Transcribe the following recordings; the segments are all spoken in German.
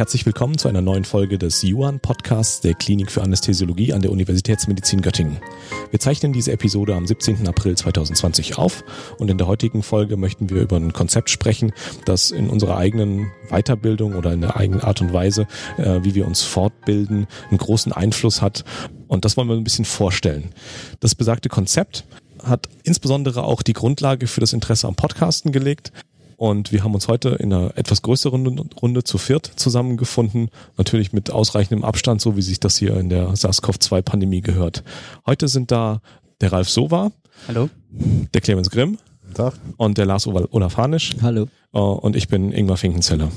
Herzlich willkommen zu einer neuen Folge des Yuan Podcasts der Klinik für Anästhesiologie an der Universitätsmedizin Göttingen. Wir zeichnen diese Episode am 17. April 2020 auf und in der heutigen Folge möchten wir über ein Konzept sprechen, das in unserer eigenen Weiterbildung oder in der eigenen Art und Weise, äh, wie wir uns fortbilden, einen großen Einfluss hat und das wollen wir ein bisschen vorstellen. Das besagte Konzept hat insbesondere auch die Grundlage für das Interesse am Podcasten gelegt. Und wir haben uns heute in einer etwas größeren Runde zu viert zusammengefunden. Natürlich mit ausreichendem Abstand, so wie sich das hier in der SARS-CoV-2-Pandemie gehört. Heute sind da der Ralf Sova. Hallo. Der Clemens Grimm. Guten Tag. Und der Lars Olaf Hanisch. Hallo. Äh, und ich bin Ingmar Finkenzeller.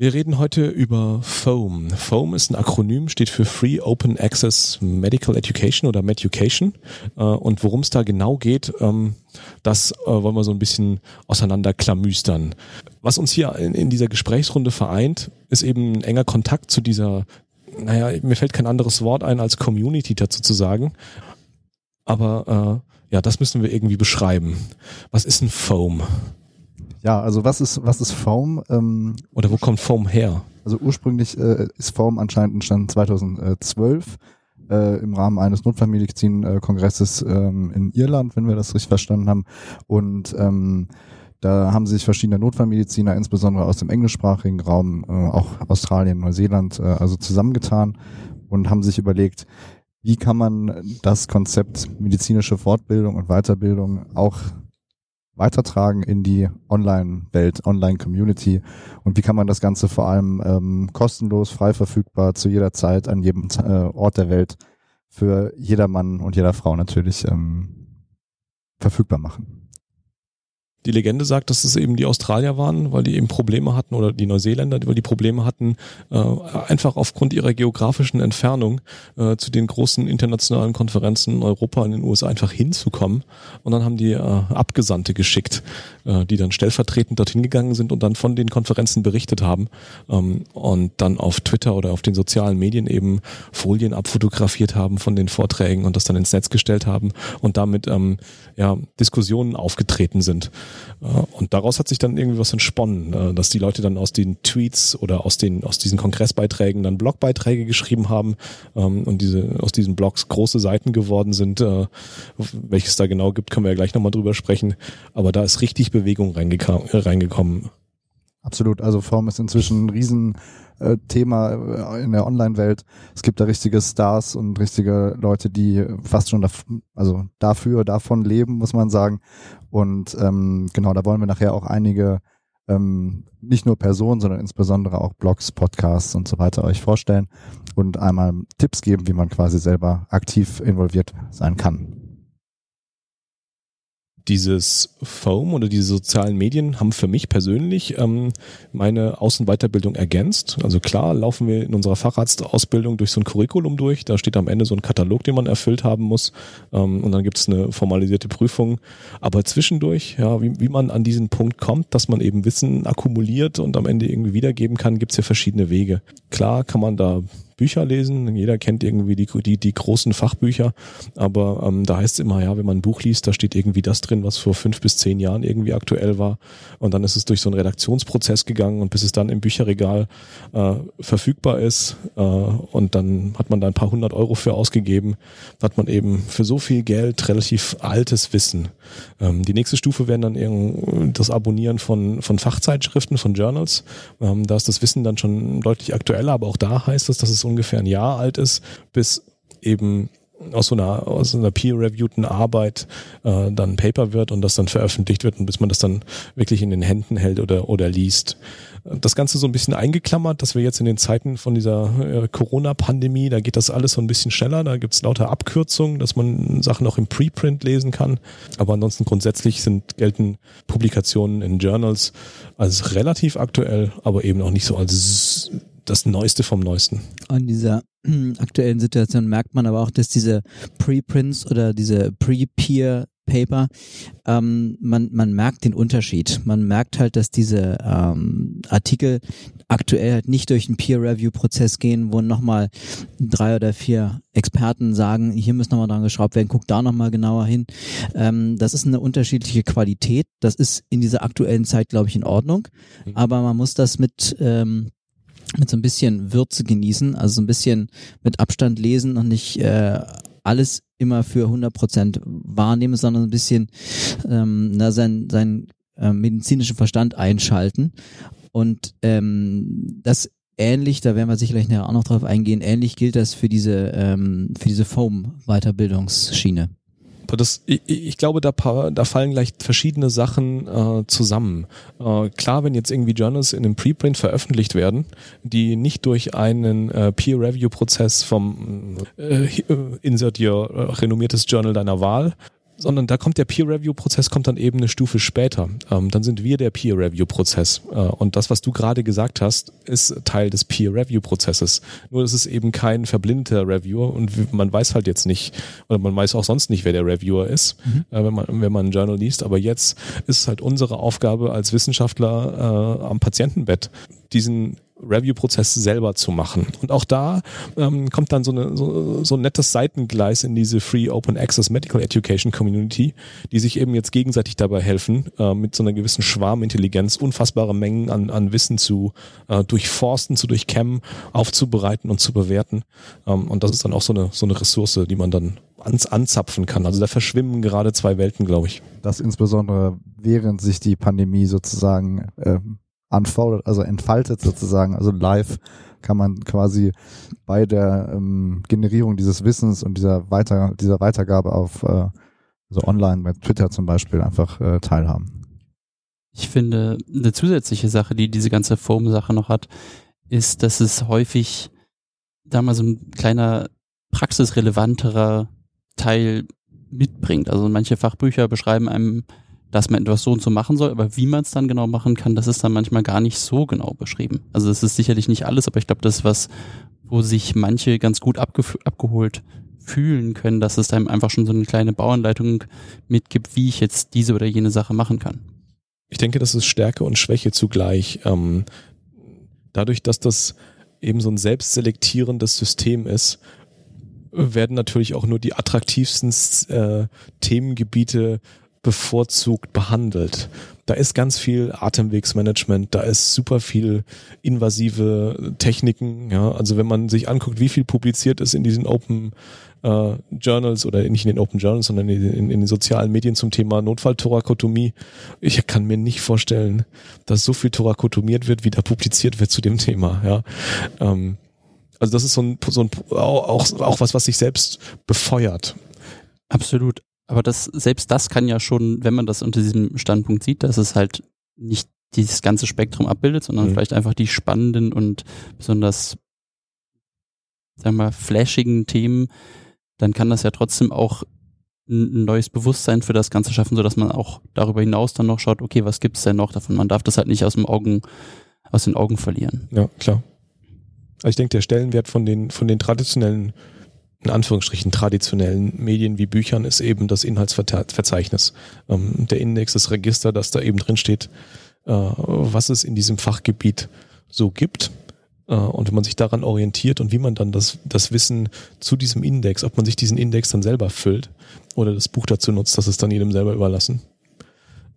Wir reden heute über FOAM. FOAM ist ein Akronym, steht für Free Open Access Medical Education oder Meducation. Äh, und worum es da genau geht, ähm, das äh, wollen wir so ein bisschen auseinanderklamüstern. Was uns hier in dieser Gesprächsrunde vereint, ist eben ein enger Kontakt zu dieser, naja, mir fällt kein anderes Wort ein als Community dazu zu sagen. Aber äh, ja, das müssen wir irgendwie beschreiben. Was ist ein FOAM? Ja, also was ist, was ist Foam? Ähm, Oder wo kommt Foam her? Also ursprünglich äh, ist Foam anscheinend entstanden 2012 äh, im Rahmen eines Notfallmedizin-Kongresses ähm, in Irland, wenn wir das richtig verstanden haben. Und ähm, da haben sich verschiedene Notfallmediziner, insbesondere aus dem englischsprachigen Raum, äh, auch Australien, Neuseeland, äh, also zusammengetan und haben sich überlegt, wie kann man das Konzept medizinische Fortbildung und Weiterbildung auch weitertragen in die Online-Welt, Online-Community und wie kann man das Ganze vor allem ähm, kostenlos, frei verfügbar zu jeder Zeit an jedem äh, Ort der Welt für jeder Mann und jeder Frau natürlich ähm, verfügbar machen. Die Legende sagt, dass es eben die Australier waren, weil die eben Probleme hatten oder die Neuseeländer, weil die Probleme hatten, äh, einfach aufgrund ihrer geografischen Entfernung äh, zu den großen internationalen Konferenzen in Europa und in den USA einfach hinzukommen. Und dann haben die äh, Abgesandte geschickt, äh, die dann stellvertretend dorthin gegangen sind und dann von den Konferenzen berichtet haben ähm, und dann auf Twitter oder auf den sozialen Medien eben Folien abfotografiert haben von den Vorträgen und das dann ins Netz gestellt haben und damit ähm, ja, Diskussionen aufgetreten sind. Äh, und daraus hat sich dann irgendwie was entsponnen, äh, dass die Leute dann aus den Tweets oder aus den aus diesen Kongressbeiträgen dann Blogbeiträge geschrieben haben ähm, und diese aus diesen Blogs große Seiten geworden sind. Äh, welches da genau gibt, können wir ja gleich nochmal drüber sprechen. Aber da ist richtig Bewegung reingekommen. Absolut. Also Form ist inzwischen ein riesen äh, äh, in der Online-Welt. Es gibt da richtige Stars und richtige Leute, die fast schon also dafür, davon leben, muss man sagen. Und ähm, genau, da wollen wir nachher auch einige ähm, nicht nur Personen, sondern insbesondere auch Blogs, Podcasts und so weiter euch vorstellen und einmal Tipps geben, wie man quasi selber aktiv involviert sein kann dieses Foam oder diese sozialen Medien haben für mich persönlich ähm, meine Außenweiterbildung ergänzt. Also klar laufen wir in unserer Facharztausbildung durch so ein Curriculum durch. Da steht am Ende so ein Katalog, den man erfüllt haben muss. Ähm, und dann gibt es eine formalisierte Prüfung. Aber zwischendurch, ja, wie, wie man an diesen Punkt kommt, dass man eben Wissen akkumuliert und am Ende irgendwie wiedergeben kann, gibt es ja verschiedene Wege. Klar kann man da Bücher lesen. Jeder kennt irgendwie die, die, die großen Fachbücher, aber ähm, da heißt es immer, ja, wenn man ein Buch liest, da steht irgendwie das drin, was vor fünf bis zehn Jahren irgendwie aktuell war. Und dann ist es durch so einen Redaktionsprozess gegangen und bis es dann im Bücherregal äh, verfügbar ist äh, und dann hat man da ein paar hundert Euro für ausgegeben, hat man eben für so viel Geld relativ altes Wissen. Ähm, die nächste Stufe wäre dann irgendwie das Abonnieren von, von Fachzeitschriften, von Journals. Ähm, da ist das Wissen dann schon deutlich aktueller, aber auch da heißt es, dass es ungefähr ein Jahr alt ist, bis eben aus so einer, aus einer peer-reviewten Arbeit äh, dann Paper wird und das dann veröffentlicht wird und bis man das dann wirklich in den Händen hält oder, oder liest. Das Ganze so ein bisschen eingeklammert, dass wir jetzt in den Zeiten von dieser äh, Corona-Pandemie, da geht das alles so ein bisschen schneller, da gibt's lauter Abkürzungen, dass man Sachen auch im Preprint lesen kann. Aber ansonsten grundsätzlich sind gelten Publikationen in Journals als relativ aktuell, aber eben auch nicht so als das Neueste vom Neuesten. In dieser aktuellen Situation merkt man aber auch, dass diese Preprints oder diese Pre-Peer Paper, ähm, man, man merkt den Unterschied. Man merkt halt, dass diese ähm, Artikel aktuell halt nicht durch einen Peer-Review-Prozess gehen, wo nochmal drei oder vier Experten sagen, hier muss nochmal dran geschraubt werden, guck da nochmal genauer hin. Ähm, das ist eine unterschiedliche Qualität. Das ist in dieser aktuellen Zeit, glaube ich, in Ordnung. Mhm. Aber man muss das mit ähm, mit so ein bisschen Würze genießen, also so ein bisschen mit Abstand lesen und nicht äh, alles immer für 100% wahrnehmen, sondern ein bisschen ähm, na, sein, sein äh, medizinischen Verstand einschalten. Und ähm, das ähnlich, da werden wir sicherlich nachher auch noch drauf eingehen, ähnlich gilt das für diese, ähm, für diese Foam-Weiterbildungsschiene. Das, ich, ich glaube, da, da fallen gleich verschiedene Sachen äh, zusammen. Äh, klar, wenn jetzt irgendwie Journals in einem Preprint veröffentlicht werden, die nicht durch einen äh, Peer-Review-Prozess vom äh, Insert Your äh, renommiertes Journal deiner Wahl sondern da kommt der Peer-Review-Prozess kommt dann eben eine Stufe später. Ähm, dann sind wir der Peer-Review-Prozess. Äh, und das, was du gerade gesagt hast, ist Teil des Peer-Review-Prozesses. Nur es ist eben kein verblindeter Reviewer und man weiß halt jetzt nicht, oder man weiß auch sonst nicht, wer der Reviewer ist, mhm. äh, wenn, man, wenn man ein Journal liest. Aber jetzt ist es halt unsere Aufgabe als Wissenschaftler äh, am Patientenbett, diesen Review-Prozess selber zu machen. Und auch da ähm, kommt dann so, eine, so, so ein nettes Seitengleis in diese Free Open Access Medical Education Community, die sich eben jetzt gegenseitig dabei helfen, äh, mit so einer gewissen Schwarmintelligenz unfassbare Mengen an, an Wissen zu äh, durchforsten, zu durchkämmen, aufzubereiten und zu bewerten. Ähm, und das ist dann auch so eine, so eine Ressource, die man dann ans, anzapfen kann. Also da verschwimmen gerade zwei Welten, glaube ich. Das insbesondere während sich die Pandemie sozusagen äh, unfolded, also entfaltet sozusagen, also live kann man quasi bei der ähm, Generierung dieses Wissens und dieser Weiter, dieser Weitergabe auf äh, so online bei Twitter zum Beispiel einfach äh, teilhaben. Ich finde, eine zusätzliche Sache, die diese ganze Foam-Sache noch hat, ist, dass es häufig da mal so ein kleiner praxisrelevanterer Teil mitbringt. Also manche Fachbücher beschreiben einem dass man etwas so und so machen soll, aber wie man es dann genau machen kann, das ist dann manchmal gar nicht so genau beschrieben. Also das ist sicherlich nicht alles, aber ich glaube, das ist was, wo sich manche ganz gut abgeholt fühlen können, dass es einem einfach schon so eine kleine Bauanleitung mitgibt, wie ich jetzt diese oder jene Sache machen kann. Ich denke, das ist Stärke und Schwäche zugleich. Ähm, dadurch, dass das eben so ein selbstselektierendes System ist, werden natürlich auch nur die attraktivsten äh, Themengebiete bevorzugt behandelt. Da ist ganz viel Atemwegsmanagement, da ist super viel invasive Techniken. Ja, also wenn man sich anguckt, wie viel publiziert ist in diesen Open äh, Journals oder nicht in den Open Journals, sondern in, in, in den sozialen Medien zum Thema Notfalltorakotomie. Ich kann mir nicht vorstellen, dass so viel thorakotomiert wird, wie da publiziert wird zu dem Thema. Ja. Ähm, also das ist so ein, so ein auch, auch was, was sich selbst befeuert. Absolut. Aber das, selbst das kann ja schon, wenn man das unter diesem Standpunkt sieht, dass es halt nicht dieses ganze Spektrum abbildet, sondern mhm. vielleicht einfach die spannenden und besonders, sagen wir, flashigen Themen, dann kann das ja trotzdem auch ein neues Bewusstsein für das Ganze schaffen, sodass man auch darüber hinaus dann noch schaut, okay, was gibt's denn noch davon? Man darf das halt nicht aus dem Augen, aus den Augen verlieren. Ja, klar. Also ich denke, der Stellenwert von den, von den traditionellen in Anführungsstrichen traditionellen Medien wie Büchern ist eben das Inhaltsverzeichnis. Ähm, der Index, das Register, das da eben drin steht, äh, was es in diesem Fachgebiet so gibt. Äh, und wenn man sich daran orientiert und wie man dann das, das Wissen zu diesem Index, ob man sich diesen Index dann selber füllt oder das Buch dazu nutzt, das ist dann jedem selber überlassen.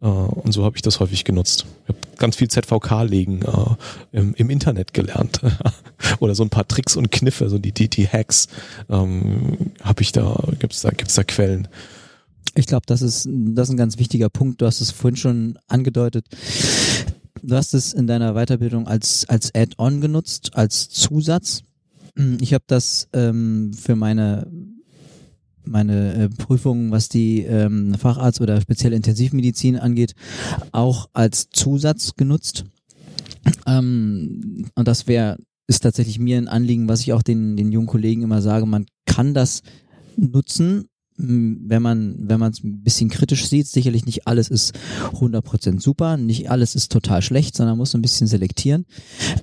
Äh, und so habe ich das häufig genutzt. Ich habe ganz viel ZVK-Legen äh, im, im, Internet gelernt. Oder so ein paar Tricks und Kniffe, so die, die, die Hacks ähm, habe ich da, gibt's da, gibt's da Quellen. Ich glaube, das ist, das ist ein ganz wichtiger Punkt. Du hast es vorhin schon angedeutet. Du hast es in deiner Weiterbildung als, als Add-on genutzt, als Zusatz. Ich habe das ähm, für meine meine äh, Prüfungen, was die ähm, Facharzt oder speziell Intensivmedizin angeht, auch als Zusatz genutzt. Ähm, und das wäre ist tatsächlich mir ein Anliegen, was ich auch den, den jungen Kollegen immer sage, man kann das nutzen, wenn man wenn man es ein bisschen kritisch sieht, sicherlich nicht alles ist 100% super, nicht alles ist total schlecht, sondern man muss ein bisschen selektieren.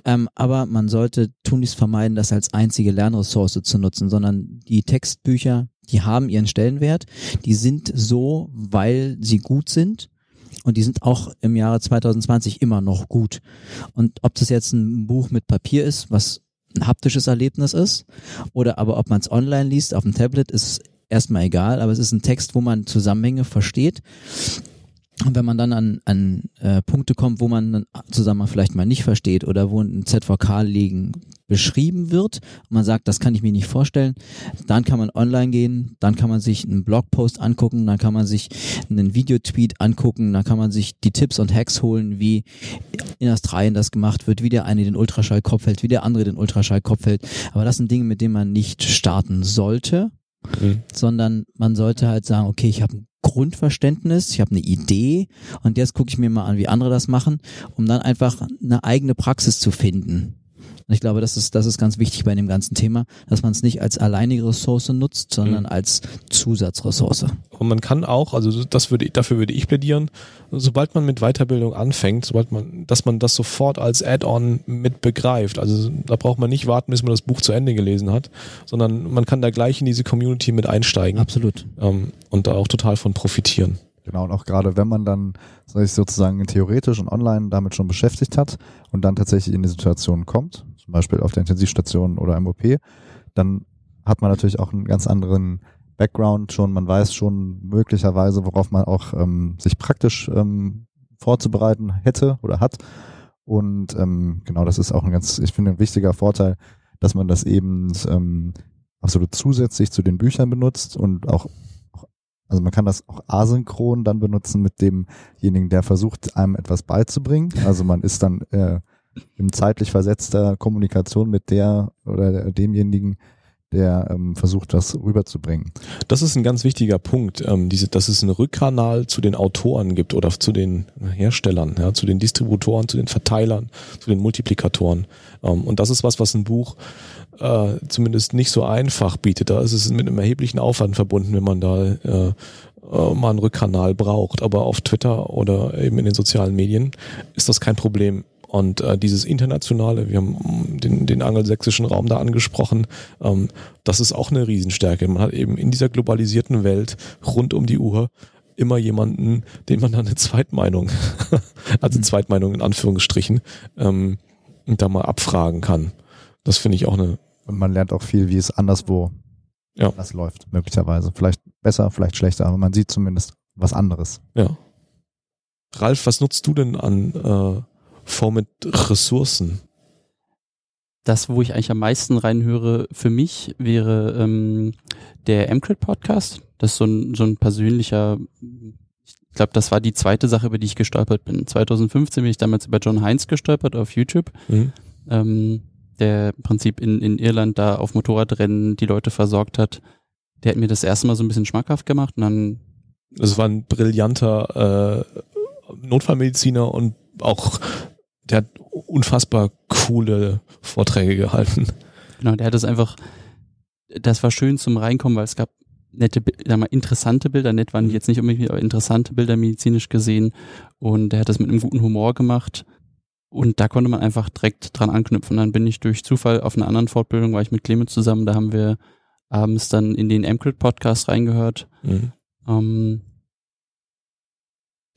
Ähm, aber man sollte tunlichst vermeiden, das als einzige Lernressource zu nutzen, sondern die Textbücher, die haben ihren Stellenwert. Die sind so, weil sie gut sind. Und die sind auch im Jahre 2020 immer noch gut. Und ob das jetzt ein Buch mit Papier ist, was ein haptisches Erlebnis ist, oder aber ob man es online liest auf dem Tablet, ist erstmal egal, aber es ist ein Text, wo man Zusammenhänge versteht Und wenn man dann an, an äh, Punkte kommt, wo man Zusammenhang vielleicht mal nicht versteht oder wo ein ZVK liegen beschrieben wird und man sagt, das kann ich mir nicht vorstellen, dann kann man online gehen, dann kann man sich einen Blogpost angucken, dann kann man sich einen Videotweet angucken, dann kann man sich die Tipps und Hacks holen, wie in Australien das gemacht wird, wie der eine den Ultraschallkopf hält, wie der andere den Ultraschallkopf hält. Aber das sind Dinge, mit denen man nicht starten sollte, Mhm. sondern man sollte halt sagen, okay, ich habe ein Grundverständnis, ich habe eine Idee und jetzt gucke ich mir mal an, wie andere das machen, um dann einfach eine eigene Praxis zu finden. Und ich glaube, das ist, das ist ganz wichtig bei dem ganzen Thema, dass man es nicht als alleinige Ressource nutzt, sondern Mhm. als Zusatzressource. Und man kann auch, also das würde, dafür würde ich plädieren, sobald man mit Weiterbildung anfängt, sobald man, dass man das sofort als Add-on mit begreift. Also da braucht man nicht warten, bis man das Buch zu Ende gelesen hat, sondern man kann da gleich in diese Community mit einsteigen Absolut. ähm, und da auch total von profitieren. Genau, und auch gerade wenn man dann sich sozusagen theoretisch und online damit schon beschäftigt hat und dann tatsächlich in die Situation kommt, zum Beispiel auf der Intensivstation oder im OP, dann hat man natürlich auch einen ganz anderen Background schon, man weiß schon möglicherweise, worauf man auch ähm, sich praktisch ähm, vorzubereiten hätte oder hat. Und ähm, genau, das ist auch ein ganz, ich finde, ein wichtiger Vorteil, dass man das eben ähm, absolut zusätzlich zu den Büchern benutzt und auch also man kann das auch asynchron dann benutzen mit demjenigen, der versucht, einem etwas beizubringen. Also man ist dann äh, in zeitlich versetzter Kommunikation mit der oder demjenigen, der ähm, versucht, das rüberzubringen. Das ist ein ganz wichtiger Punkt, ähm, diese, dass es einen Rückkanal zu den Autoren gibt oder zu den Herstellern, ja, zu den Distributoren, zu den Verteilern, zu den Multiplikatoren. Ähm, und das ist was, was ein Buch äh, zumindest nicht so einfach bietet. Da ist es mit einem erheblichen Aufwand verbunden, wenn man da äh, äh, mal einen Rückkanal braucht. Aber auf Twitter oder eben in den sozialen Medien ist das kein Problem. Und äh, dieses internationale, wir haben den, den angelsächsischen Raum da angesprochen, ähm, das ist auch eine Riesenstärke. Man hat eben in dieser globalisierten Welt rund um die Uhr immer jemanden, den man dann eine Zweitmeinung, also Zweitmeinung in Anführungsstrichen, ähm, da mal abfragen kann. Das finde ich auch eine, Und man lernt auch viel, wie es anderswo Ja. das läuft, möglicherweise. Vielleicht besser, vielleicht schlechter, aber man sieht zumindest was anderes. ja. Ralf, was nutzt du denn an äh, Form mit Ressourcen? Das, wo ich eigentlich am meisten reinhöre für mich, wäre ähm, der MCRIT Podcast. Das ist so ein, so ein persönlicher, ich glaube, das war die zweite Sache, über die ich gestolpert bin. 2015 bin ich damals über John Heinz gestolpert auf YouTube, Mhm. ähm, der im Prinzip in, in Irland da auf Motorradrennen die Leute versorgt hat. Der hat mir das erste Mal so ein bisschen schmackhaft gemacht und dann Das war ein brillanter äh, Notfallmediziner und auch der hat unfassbar coole Vorträge gehalten. Genau, der hat das einfach, das war schön zum Reinkommen, weil es gab nette, sag mal, interessante Bilder, nett waren die jetzt nicht unbedingt, aber interessante Bilder medizinisch gesehen und der hat das mit einem guten Humor gemacht und da konnte man einfach direkt dran anknüpfen. Dann bin ich durch Zufall auf einer anderen Fortbildung, war ich mit Clemens zusammen, da haben wir abends dann in den MCRIT-Podcast reingehört. Mhm. Ähm,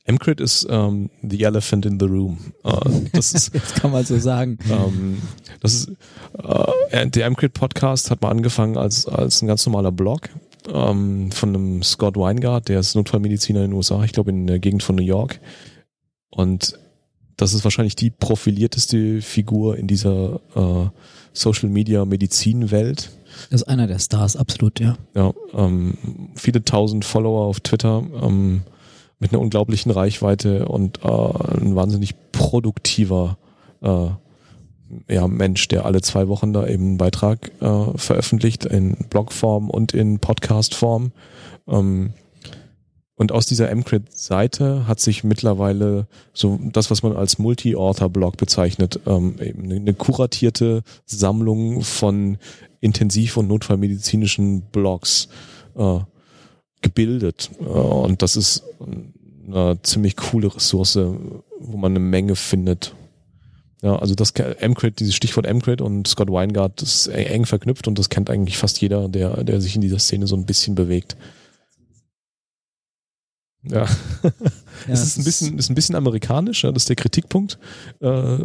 MCRIT ist ähm, the elephant in the room. Äh, das ist Das kann man so sagen. Ähm, das ist äh, der MCRIT Podcast hat mal angefangen als als ein ganz normaler Blog ähm, von einem Scott Weingart, der ist Notfallmediziner in den USA, ich glaube in der Gegend von New York. Und das ist wahrscheinlich die profilierteste Figur in dieser äh, Social Media Medizin Welt. Das ist einer der Stars, absolut, ja. Ja, ähm, viele tausend Follower auf Twitter ähm, mit einer unglaublichen Reichweite und äh, ein wahnsinnig produktiver äh, ja, Mensch, der alle zwei Wochen da eben einen Beitrag äh, veröffentlicht in Blogform und in Podcastform. Ähm, und aus dieser MCRIT-Seite hat sich mittlerweile so das, was man als Multi-Author-Blog bezeichnet, ähm, eben eine kuratierte Sammlung von intensiv- und notfallmedizinischen Blogs äh, gebildet. Äh, und das ist eine ziemlich coole Ressource, wo man eine Menge findet. Ja, also das MCRIT, dieses Stichwort MCRIT und Scott Weingart ist eng eng verknüpft und das kennt eigentlich fast jeder, der, der sich in dieser Szene so ein bisschen bewegt. Ja. es ist ein bisschen, ist ein bisschen amerikanisch, ja, das ist der Kritikpunkt, äh,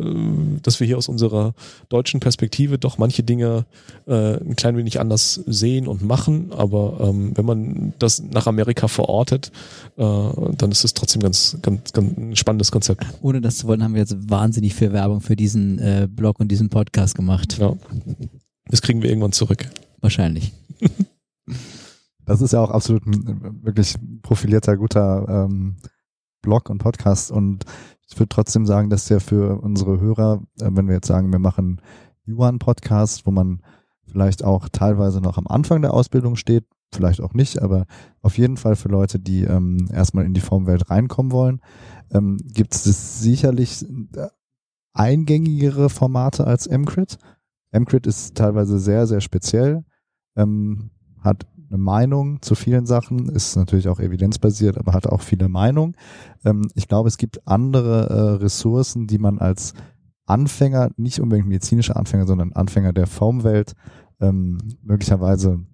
dass wir hier aus unserer deutschen Perspektive doch manche Dinge äh, ein klein wenig anders sehen und machen, aber ähm, wenn man das nach Amerika verortet, äh, dann ist es trotzdem ganz, ganz, ganz ein spannendes Konzept. Ohne das zu wollen, haben wir jetzt wahnsinnig viel Werbung für diesen äh, Blog und diesen Podcast gemacht. Ja. Das kriegen wir irgendwann zurück. Wahrscheinlich. Das ist ja auch absolut ein wirklich profilierter, guter ähm, Blog und Podcast. Und ich würde trotzdem sagen, dass der für unsere Hörer, äh, wenn wir jetzt sagen, wir machen Yuan-Podcast, wo man vielleicht auch teilweise noch am Anfang der Ausbildung steht, vielleicht auch nicht, aber auf jeden Fall für Leute, die ähm, erstmal in die Formwelt reinkommen wollen, ähm, gibt es sicherlich äh, eingängigere Formate als MCRIT. MCRIT ist teilweise sehr, sehr speziell, ähm, hat eine Meinung zu vielen Sachen, ist natürlich auch evidenzbasiert, aber hat auch viele Meinungen. Ähm, ich glaube, es gibt andere äh, Ressourcen, die man als Anfänger, nicht unbedingt medizinische Anfänger, sondern Anfänger der Formwelt ähm, möglicherweise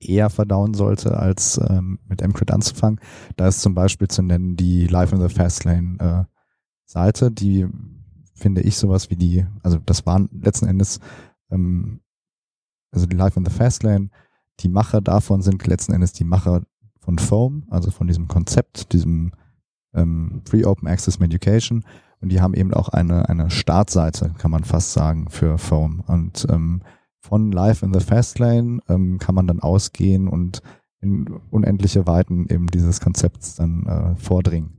eher verdauen sollte, als ähm, mit MCRIT anzufangen. Da ist zum Beispiel zu nennen die Life in the Fastlane äh, Seite, die finde ich sowas wie die, also das waren letzten Endes, also die Life in the Fastlane die Macher davon sind letzten Endes die Macher von Foam, also von diesem Konzept, diesem ähm, Free Open Access Medication. Und die haben eben auch eine, eine Startseite, kann man fast sagen, für Foam. Und ähm, von Live in the Fastlane ähm, kann man dann ausgehen und in unendliche Weiten eben dieses Konzepts dann äh, vordringen.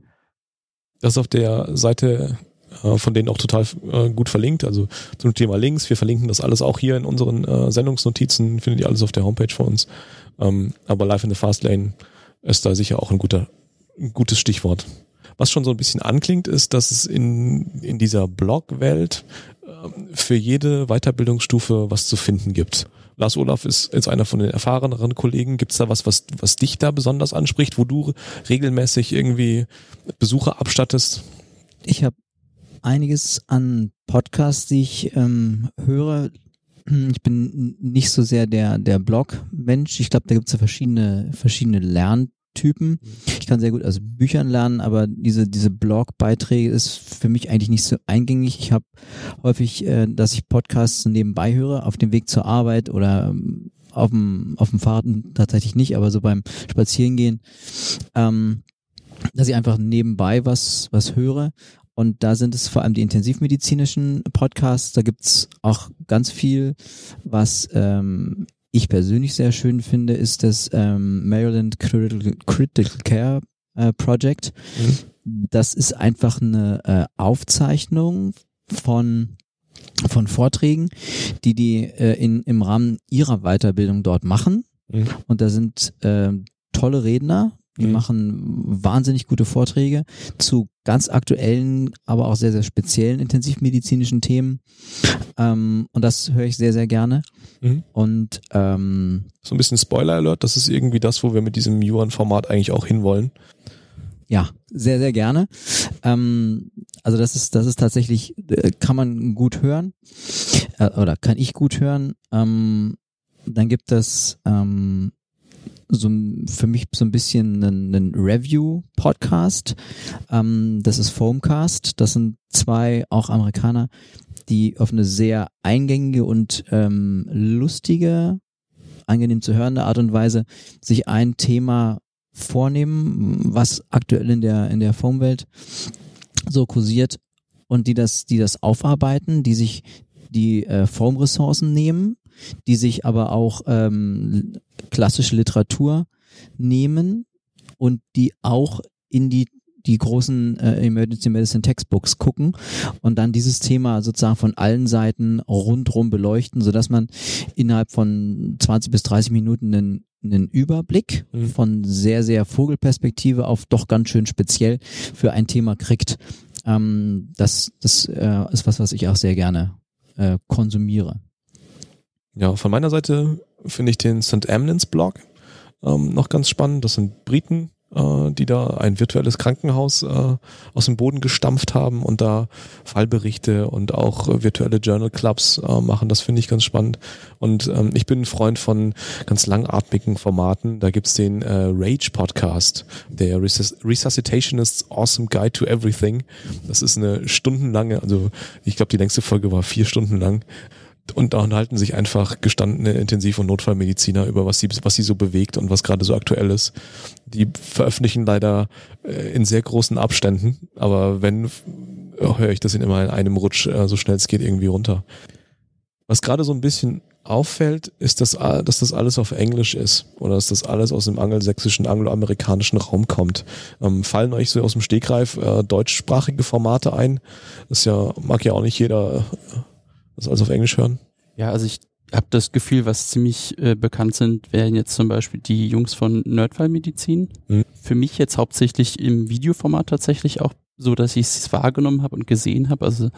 Das ist auf der Seite äh, von denen auch total äh, gut verlinkt. Also zum Thema Links, wir verlinken das alles auch hier in unseren äh, Sendungsnotizen, findet ihr alles auf der Homepage von uns. Ähm, aber Live in the Fast Lane ist da sicher auch ein guter, ein gutes Stichwort. Was schon so ein bisschen anklingt, ist, dass es in, in dieser Blog-Welt äh, für jede Weiterbildungsstufe was zu finden gibt. Lars Olaf ist jetzt einer von den erfahreneren Kollegen. Gibt es da was, was, was dich da besonders anspricht, wo du regelmäßig irgendwie Besucher abstattest? Ich habe einiges an Podcasts, die ich ähm, höre. Ich bin nicht so sehr der, der Blog-Mensch. Ich glaube, da gibt es ja verschiedene, verschiedene Lerntypen. Ich kann sehr gut aus Büchern lernen, aber diese, diese Blog-Beiträge ist für mich eigentlich nicht so eingängig. Ich habe häufig, äh, dass ich Podcasts nebenbei höre, auf dem Weg zur Arbeit oder ähm, auf dem, auf dem Fahrrad tatsächlich nicht, aber so beim Spazierengehen, ähm, dass ich einfach nebenbei was, was höre und da sind es vor allem die intensivmedizinischen Podcasts. Da gibt's auch ganz viel, was ähm, ich persönlich sehr schön finde, ist das ähm, Maryland Critical, Critical Care äh, Project. Mhm. Das ist einfach eine äh, Aufzeichnung von von Vorträgen, die die äh, in, im Rahmen ihrer Weiterbildung dort machen. Mhm. Und da sind äh, tolle Redner, die mhm. machen wahnsinnig gute Vorträge zu ganz aktuellen, aber auch sehr, sehr speziellen intensivmedizinischen Themen. Ähm, und das höre ich sehr, sehr gerne. Mhm. Und ähm, so ein bisschen Spoiler-Alert, das ist irgendwie das, wo wir mit diesem Yuan-Format eigentlich auch hinwollen. Ja, sehr, sehr gerne. Ähm, also das ist, das ist tatsächlich, äh, kann man gut hören äh, oder kann ich gut hören. Ähm, dann gibt es ähm, so für mich so ein bisschen ein, ein Review-Podcast. Ähm, das ist Foamcast. Das sind zwei auch Amerikaner, die auf eine sehr eingängige und ähm, lustige, angenehm zu hörende Art und Weise sich ein Thema vornehmen, was aktuell in der in der Foam-Welt so kursiert und die das die das aufarbeiten, die sich die äh, Foam-Ressourcen nehmen die sich aber auch ähm, klassische Literatur nehmen und die auch in die die großen äh, Emergency Medicine Textbooks gucken und dann dieses Thema sozusagen von allen Seiten rundrum beleuchten, so dass man innerhalb von 20 bis 30 Minuten einen, einen Überblick mhm. von sehr, sehr Vogelperspektive auf doch ganz schön speziell für ein Thema kriegt. Ähm, das das äh, ist was, was ich auch sehr gerne äh, konsumiere. Ja, von meiner Seite finde ich den St. Amnins Blog ähm, noch ganz spannend. Das sind Briten, äh, die da ein virtuelles Krankenhaus äh, aus dem Boden gestampft haben und da Fallberichte und auch äh, virtuelle Journal Clubs äh, machen. Das finde ich ganz spannend. Und ähm, ich bin ein Freund von ganz langatmigen Formaten. Da gibt's den äh, Rage Podcast, der Resus Resuscitationist's Awesome Guide to Everything. Das ist eine stundenlange, also ich glaube die längste Folge war vier Stunden lang und da unterhalten sich einfach gestandene Intensiv- und Notfallmediziner über was sie, was sie so bewegt und was gerade so aktuell ist. Die veröffentlichen leider äh, in sehr großen Abständen, aber wenn, höre ich das in immer in einem Rutsch, äh, so schnell es geht, irgendwie runter. Was gerade so ein bisschen auffällt, ist, dass, dass das alles auf Englisch ist oder dass das alles aus dem angelsächsischen, angloamerikanischen Raum kommt. Ähm, fallen euch so aus dem Stegreif äh, deutschsprachige Formate ein? Das ja, mag ja auch nicht jeder äh, das alles auf Englisch hören? Ja, also ich habe das Gefühl, was ziemlich äh, bekannt sind, wären jetzt zum Beispiel die Jungs von Nerdfallmedizin. Mhm. Für mich jetzt hauptsächlich im Videoformat tatsächlich auch so, dass ich es wahrgenommen habe und gesehen habe. Also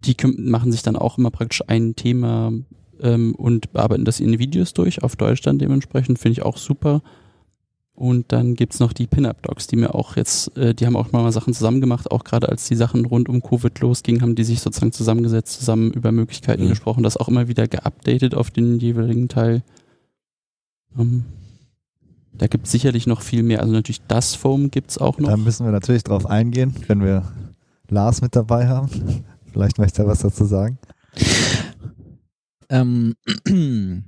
die machen sich dann auch immer praktisch ein Thema ähm, und bearbeiten das in Videos durch, auf Deutsch dann dementsprechend, finde ich auch super. Und dann gibt's noch die Pin-Up-Docs, die mir auch jetzt, äh, die haben auch mal Sachen zusammen gemacht, auch gerade als die Sachen rund um Covid losgingen, haben die sich sozusagen zusammengesetzt, zusammen über Möglichkeiten mhm. gesprochen, das auch immer wieder geupdatet auf den jeweiligen Teil. Ähm, da gibt's sicherlich noch viel mehr, also natürlich das Foam gibt's auch noch. Da müssen wir natürlich drauf eingehen, wenn wir Lars mit dabei haben. Vielleicht möchte er was dazu sagen. Ähm,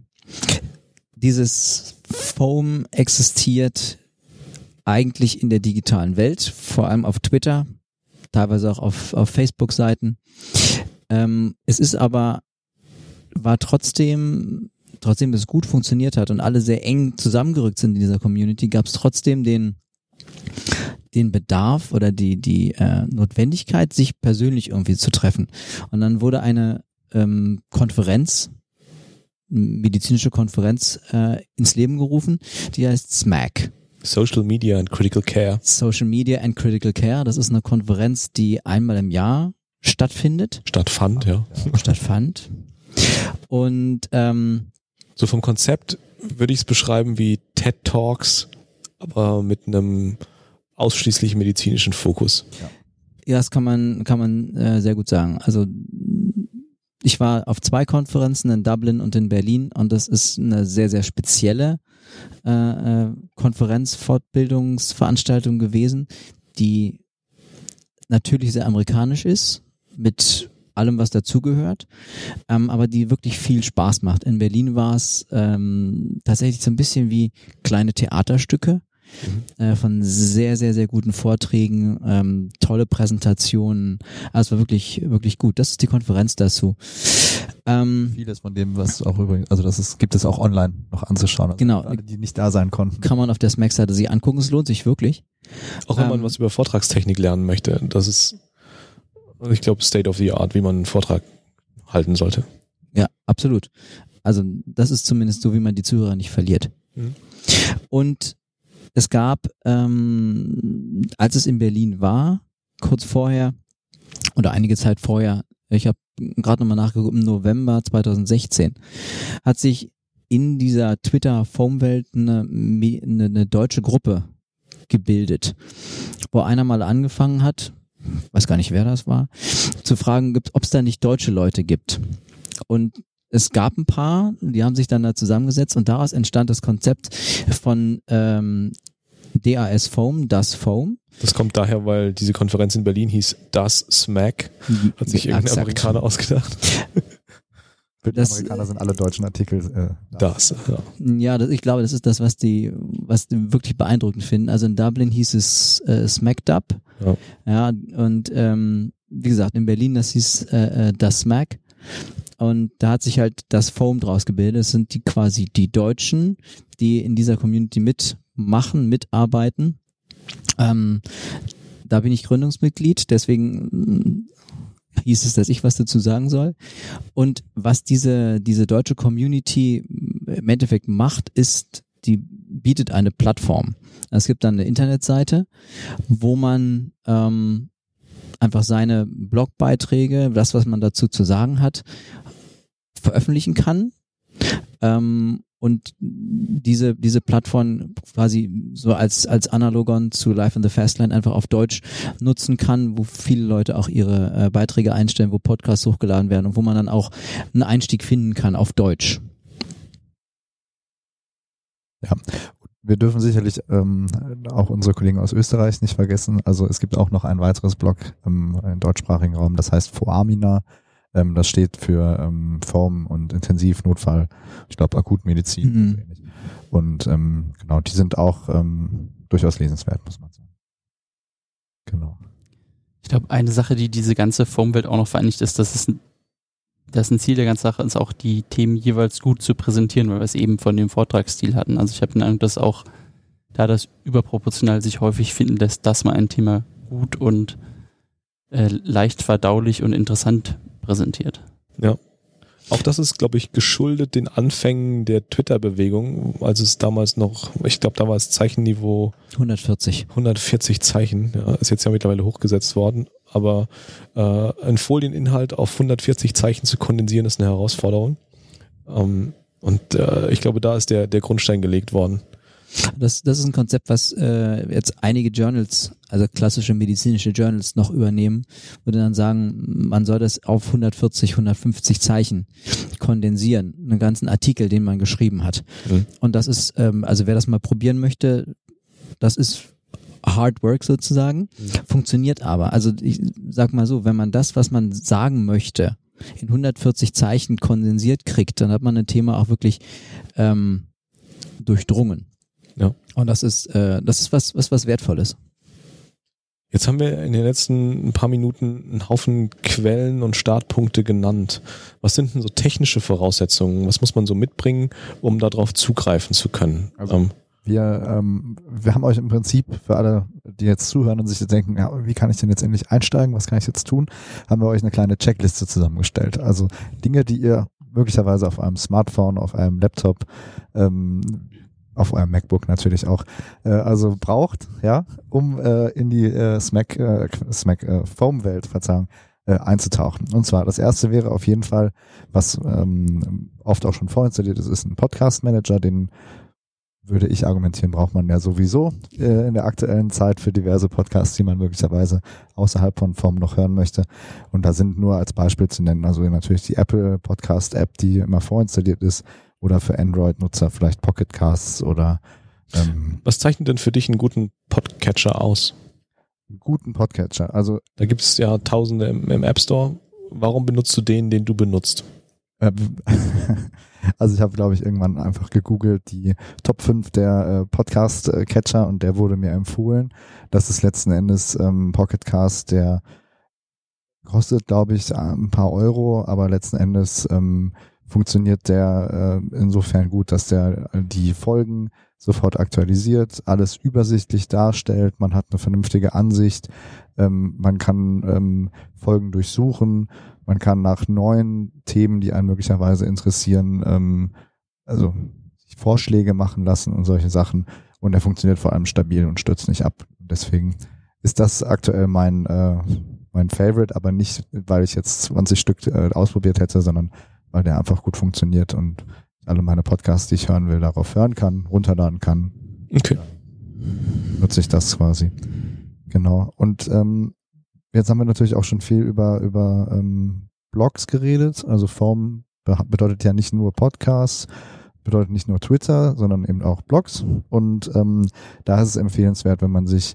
dieses Foam existiert eigentlich in der digitalen Welt, vor allem auf Twitter, teilweise auch auf, auf Facebook-Seiten. Ähm, es ist aber, war trotzdem, trotzdem es gut funktioniert hat und alle sehr eng zusammengerückt sind in dieser Community, gab es trotzdem den, den Bedarf oder die, die äh, Notwendigkeit, sich persönlich irgendwie zu treffen. Und dann wurde eine ähm, Konferenz medizinische Konferenz äh, ins Leben gerufen, die heißt SMAC. Social Media and Critical Care. Social Media and Critical Care, das ist eine Konferenz, die einmal im Jahr stattfindet. Stattfand, ja. Stattfand. Und ähm, so vom Konzept würde ich es beschreiben wie TED Talks, aber mit einem ausschließlich medizinischen Fokus. Ja. Ja, das kann man, kann man äh, sehr gut sagen. Also ich war auf zwei Konferenzen in Dublin und in Berlin und das ist eine sehr, sehr spezielle äh, äh, Konferenz, Fortbildungsveranstaltung gewesen, die natürlich sehr amerikanisch ist, mit allem, was dazugehört, ähm, aber die wirklich viel Spaß macht. In Berlin war es ähm, tatsächlich so ein bisschen wie kleine Theaterstücke. Äh, von sehr, sehr, sehr guten Vorträgen, ähm, tolle Präsentationen. Also es war wirklich, wirklich gut. Das ist die Konferenz dazu. Ähm, Vieles von dem, was auch übrigens, also das ist, gibt es auch online noch anzuschauen. Also genau. Alle, die nicht da sein konnten. Kann man auf der Smack-Seite sich angucken. Es lohnt sich wirklich. Auch wenn ähm, man was über Vortragstechnik lernen möchte. Das ist, ich glaube, State of the Art, wie man einen Vortrag halten sollte. Ja, absolut. Also das ist zumindest so, wie man die Zuhörer nicht verliert. Mhm. Und es gab, ähm, als es in Berlin war, kurz vorher oder einige Zeit vorher, ich habe gerade nochmal nachgeguckt, im November 2016, hat sich in dieser Twitter-Foam-Welt eine, eine, eine deutsche Gruppe gebildet, wo einer mal angefangen hat, weiß gar nicht, wer das war, zu fragen, ob es da nicht deutsche Leute gibt. Und es gab ein paar, die haben sich dann da zusammengesetzt und daraus entstand das Konzept von ähm, DAS Foam, das Foam. Das kommt daher, weil diese Konferenz in Berlin hieß Das Smack. Hat sich irgendein Exakt. Amerikaner ausgedacht. Das, Amerikaner sind alle deutschen Artikel. Äh, das, ja. Ja, das, ich glaube, das ist das, was die, was die wirklich beeindruckend finden. Also in Dublin hieß es äh, Smacked Up. Ja. ja und ähm, wie gesagt, in Berlin, das hieß äh, äh das Smack. Und da hat sich halt das Foam draus gebildet. Das sind die quasi die Deutschen, die in dieser Community mitmachen, mitarbeiten. Ähm, da bin ich Gründungsmitglied, deswegen äh, hieß es, dass ich was dazu sagen soll. Und was diese, diese deutsche Community im Endeffekt macht, ist, die bietet eine Plattform. Es gibt dann eine Internetseite, wo man ähm, einfach seine Blogbeiträge, das, was man dazu zu sagen hat, veröffentlichen kann. Ähm, und diese, diese Plattform quasi so als, als Analogon zu Life in the Fastland einfach auf Deutsch nutzen kann, wo viele Leute auch ihre äh, Beiträge einstellen, wo Podcasts hochgeladen werden und wo man dann auch einen Einstieg finden kann auf Deutsch. Ja, wir dürfen sicherlich ähm, auch unsere Kollegen aus Österreich nicht vergessen. Also es gibt auch noch ein weiteres Blog im, im deutschsprachigen Raum, das heißt Foamina. Ähm, das steht für ähm, Form und Intensivnotfall, ich glaube Akutmedizin. Mhm. Und ähm, genau, die sind auch ähm, durchaus lesenswert, muss man sagen. Genau. Ich glaube, eine Sache, die diese ganze Formwelt auch noch vereinigt, ist, dass es ein, dass ein Ziel der ganzen Sache ist, auch die Themen jeweils gut zu präsentieren, weil wir es eben von dem Vortragsstil hatten. Also ich habe den Eindruck, dass auch da das überproportional sich häufig finden lässt, dass man ein Thema gut und äh, leicht verdaulich und interessant präsentiert. Ja. Auch das ist, glaube ich, geschuldet den Anfängen der Twitter-Bewegung, als es damals noch, ich glaube, da war es Zeichenniveau 140. 140 Zeichen, ja, ist jetzt ja mittlerweile hochgesetzt worden, aber äh, einen Folieninhalt auf 140 Zeichen zu kondensieren, ist eine Herausforderung. Ähm, und äh, ich glaube, da ist der, der Grundstein gelegt worden. Das, das ist ein Konzept, was äh, jetzt einige Journals, also klassische medizinische Journals noch übernehmen, würde dann sagen, man soll das auf 140, 150 Zeichen kondensieren, einen ganzen Artikel, den man geschrieben hat. Mhm. Und das ist, ähm, also wer das mal probieren möchte, das ist Hard Work sozusagen, funktioniert aber. Also ich sag mal so, wenn man das, was man sagen möchte, in 140 Zeichen kondensiert kriegt, dann hat man ein Thema auch wirklich ähm, durchdrungen. Ja. Und das ist, äh, das ist was, was, was Wertvolles. Jetzt haben wir in den letzten ein paar Minuten einen Haufen Quellen und Startpunkte genannt. Was sind denn so technische Voraussetzungen? Was muss man so mitbringen, um darauf zugreifen zu können? Also- ähm, Wir, ähm, wir haben euch im Prinzip für alle, die jetzt zuhören und sich jetzt denken, ja, wie kann ich denn jetzt endlich einsteigen, was kann ich jetzt tun, haben wir euch eine kleine Checkliste zusammengestellt. Also Dinge, die ihr möglicherweise auf eurem Smartphone, auf einem Laptop, ähm, auf eurem MacBook natürlich auch, äh, also braucht, ja, um äh, in die äh, Smack, äh, Smack äh, Foam-Welt, Verzeihung, äh, einzutauchen. Und zwar das erste wäre auf jeden Fall, was ähm, oft auch schon vorinstalliert ist, ist ein Podcast-Manager, den würde ich argumentieren, braucht man ja sowieso äh, in der aktuellen Zeit für diverse Podcasts, die man möglicherweise außerhalb von Form noch hören möchte. Und da sind nur als Beispiel zu nennen, also natürlich die Apple Podcast App, die immer vorinstalliert ist, oder für Android-Nutzer vielleicht Pocket Casts oder ähm, was zeichnet denn für dich einen guten Podcatcher aus? einen guten Podcatcher. Also Da gibt es ja Tausende im, im App Store. Warum benutzt du den, den du benutzt? Äh, Also ich habe, glaube ich, irgendwann einfach gegoogelt die Top 5 der äh, Podcast-Catcher und der wurde mir empfohlen. Das ist letzten Endes ähm, Pocket Cast, der kostet, glaube ich, ein paar Euro, aber letzten Endes ähm, funktioniert der äh, insofern gut, dass der die Folgen sofort aktualisiert, alles übersichtlich darstellt, man hat eine vernünftige Ansicht, ähm, man kann ähm, Folgen durchsuchen, man kann nach neuen Themen, die einen möglicherweise interessieren, ähm, also sich Vorschläge machen lassen und solche Sachen. Und er funktioniert vor allem stabil und stürzt nicht ab. Deswegen ist das aktuell mein, äh, mein Favorite, aber nicht, weil ich jetzt 20 Stück äh, ausprobiert hätte, sondern weil der einfach gut funktioniert und alle meine Podcasts, die ich hören will, darauf hören kann, runterladen kann, Okay. nutze ich das quasi. Genau. Und ähm, jetzt haben wir natürlich auch schon viel über, über ähm, Blogs geredet. Also Form be- bedeutet ja nicht nur Podcasts, bedeutet nicht nur Twitter, sondern eben auch Blogs. Und ähm, da ist es empfehlenswert, wenn man sich,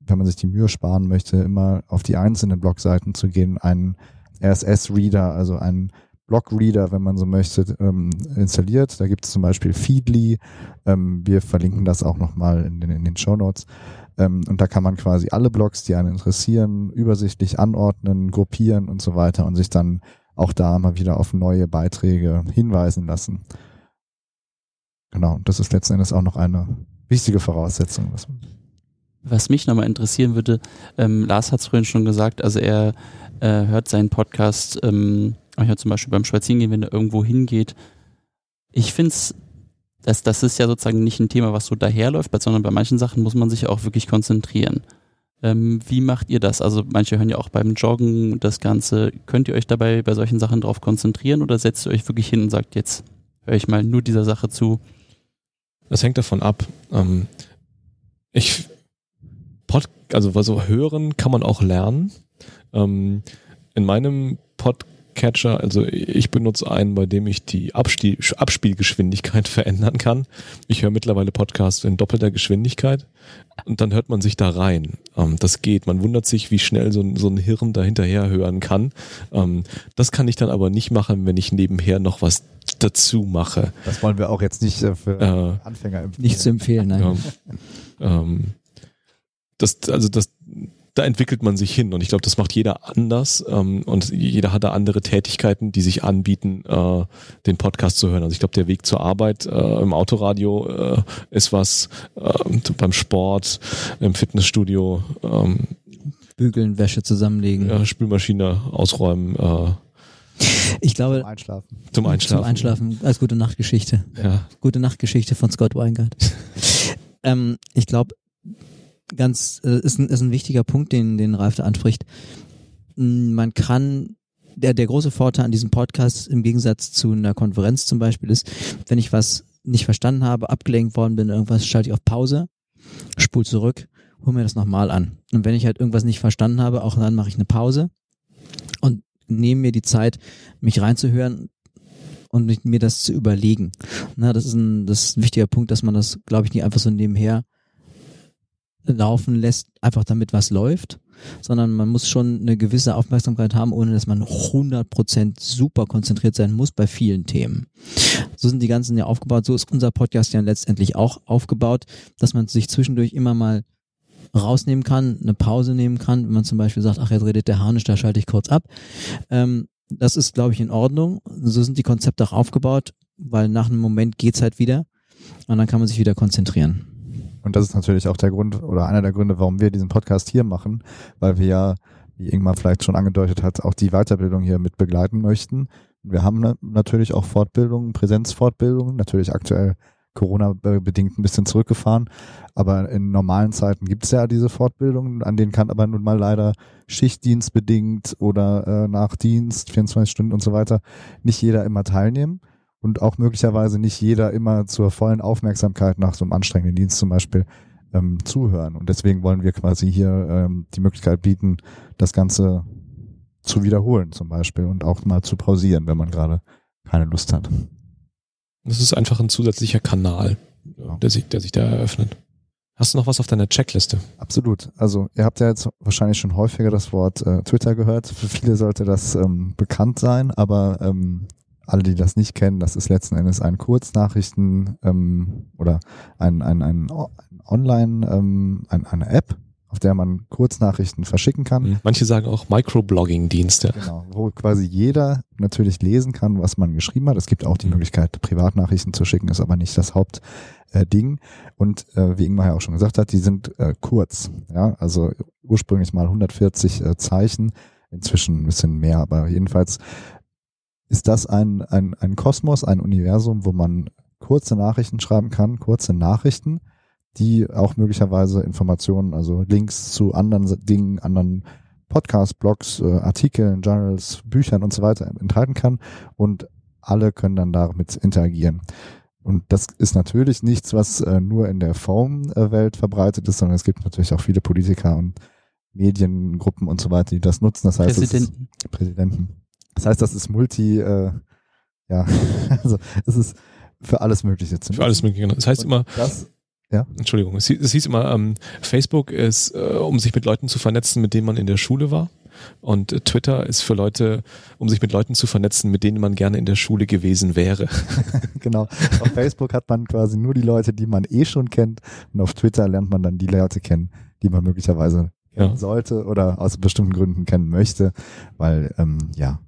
wenn man sich die Mühe sparen möchte, immer auf die einzelnen Blogseiten zu gehen, einen RSS-Reader, also einen Blog-Reader, wenn man so möchte, ähm, installiert. Da gibt es zum Beispiel Feedly. Ähm, wir verlinken das auch nochmal in den, in den Show Notes. Ähm, und da kann man quasi alle Blogs, die einen interessieren, übersichtlich anordnen, gruppieren und so weiter und sich dann auch da mal wieder auf neue Beiträge hinweisen lassen. Genau, das ist letzten Endes auch noch eine wichtige Voraussetzung. Was mich nochmal interessieren würde, ähm, Lars hat es vorhin schon gesagt, also er äh, hört seinen Podcast, ich hört zum Beispiel beim Spazierengehen, wenn er irgendwo hingeht. Ich finde es, das, das ist ja sozusagen nicht ein Thema, was so daherläuft, sondern bei manchen Sachen muss man sich auch wirklich konzentrieren. Ähm, wie macht ihr das? Also manche hören ja auch beim Joggen das Ganze. Könnt ihr euch dabei bei solchen Sachen drauf konzentrieren oder setzt ihr euch wirklich hin und sagt, jetzt höre ich mal nur dieser Sache zu. Das hängt davon ab. Ähm, ich Pod, also also hören kann man auch lernen. Ähm, in meinem Podcatcher, also ich benutze einen, bei dem ich die Abspiel, Abspielgeschwindigkeit verändern kann. Ich höre mittlerweile Podcasts in doppelter Geschwindigkeit und dann hört man sich da rein. Ähm, das geht. Man wundert sich, wie schnell so ein, so ein Hirn da hinterher hören kann. Ähm, das kann ich dann aber nicht machen, wenn ich nebenher noch was dazu mache. Das wollen wir auch jetzt nicht äh, für Äh, Anfänger empfehlen. Nicht zu empfehlen, nein. Ja. Ähm, das, also das, da entwickelt man sich hin und ich glaube, das macht jeder anders ähm, und jeder hat da andere Tätigkeiten, die sich anbieten, äh, den Podcast zu hören. Also ich glaube, der Weg zur Arbeit äh, im Autoradio äh, ist was, äh, beim Sport, im Fitnessstudio, ähm, Bügeln, Wäsche zusammenlegen. ja, Spülmaschine ausräumen äh, Ich glaube, Einschlafen. zum Einschlafen. zum Einschlafen als gute Nachtgeschichte. Ja. Gute Nachtgeschichte von Scott Weingart. ähm, ich glaube, ganz äh, ist, ein, ist ein wichtiger Punkt, den, den Ralf da anspricht. Mm, Man kann, der, der große Vorteil an diesem Podcast im Gegensatz zu einer Konferenz zum Beispiel ist, wenn ich was nicht verstanden habe, abgelenkt worden bin, irgendwas, schalte ich auf Pause, spul zurück, hol mir das nochmal an. Und wenn ich halt irgendwas nicht verstanden habe, auch dann mache ich eine Pause und nehme mir die Zeit, mich reinzuhören und mir das zu überlegen. Na, das ist ein, das ist ein wichtiger Punkt, dass man das, glaube ich, nicht einfach so nebenher laufen lässt, einfach damit was läuft, sondern man muss schon eine gewisse Aufmerksamkeit haben, ohne dass man 100% super konzentriert sein muss bei vielen Themen. So sind die ganzen ja aufgebaut, so ist unser Podcast ja letztendlich auch aufgebaut, dass man sich zwischendurch immer mal rausnehmen kann, eine Pause nehmen kann, wenn man zum Beispiel sagt, ach, jetzt redet der Harnisch, da schalte ich kurz ab. Ähm, das ist, glaube ich, in Ordnung. So sind die Konzepte auch aufgebaut, weil nach einem Moment geht's halt wieder und dann kann man sich wieder konzentrieren. Und das ist natürlich auch der Grund oder einer der Gründe, warum wir diesen Podcast hier machen, weil wir ja, wie Ingmar vielleicht schon angedeutet hat, auch die Weiterbildung hier mit begleiten möchten. Wir haben na- natürlich auch Fortbildungen, Präsenzfortbildungen, natürlich aktuell Corona-bedingt ein bisschen zurückgefahren, aber in normalen Zeiten gibt es ja diese Fortbildungen, an denen kann aber nun mal leider schichtdienstbedingt oder äh, nach Dienst, 24 Stunden und so weiter, nicht jeder immer teilnehmen und auch möglicherweise nicht jeder immer zur vollen Aufmerksamkeit nach so einem anstrengenden Dienst zum Beispiel ähm, zuhören. Und deswegen wollen wir quasi hier ähm, die Möglichkeit bieten, das Ganze zu wiederholen zum Beispiel und auch mal zu pausieren, wenn man gerade keine Lust hat. Das ist einfach ein zusätzlicher Kanal, Ja. der sich, der sich da eröffnet. Hast du noch was auf deiner Checkliste? Absolut. Also ihr habt ja jetzt wahrscheinlich schon häufiger das Wort äh, Twitter gehört. Für viele sollte das ähm, bekannt sein, aber ähm, alle, die das nicht kennen, das ist letzten Endes ein Kurznachrichten ähm, oder ein, ein, ein, ein Online, ähm, ein, eine App, auf der man Kurznachrichten verschicken kann. Manche sagen auch Microblogging-Dienste. Genau, wo quasi jeder natürlich lesen kann, was man geschrieben hat. Es gibt auch die Mhm. Möglichkeit, Privatnachrichten zu schicken, ist aber nicht das Hauptding. Äh, und äh, wie Ingmar ja auch schon gesagt hat, die sind äh, kurz. Ja, also ursprünglich mal 140 äh, Zeichen, inzwischen ein bisschen mehr, aber jedenfalls ist das ein, ein, ein Kosmos, ein Universum, wo man kurze Nachrichten schreiben kann, kurze Nachrichten, die auch möglicherweise Informationen, also Links zu anderen Dingen, anderen Podcasts, Blogs, äh, Artikeln, Journals, Büchern und so weiter enthalten kann und alle können dann damit interagieren. Und das ist natürlich nichts, was äh, nur in der Foam-Welt verbreitet ist, sondern es gibt natürlich auch viele Politiker und Mediengruppen und so weiter, die das nutzen. Das heißt, es ist, Präsidenten. Das heißt, das ist multi, äh, ja, also es ist für alles Mögliche zu Für alles Mögliche. Das heißt Und immer, Das, Entschuldigung, es hieß, es hieß immer, ähm, Facebook ist, äh, um sich mit Leuten zu vernetzen, mit denen man in der Schule war. Und äh, Twitter ist für Leute, um sich mit Leuten zu vernetzen, mit denen man gerne in der Schule gewesen wäre. genau. Auf Facebook hat man quasi nur die Leute, die man eh schon kennt. Und auf Twitter lernt man dann die Leute kennen, die man möglicherweise Ja. sollte oder aus bestimmten Gründen kennen möchte. Weil, ähm, ja.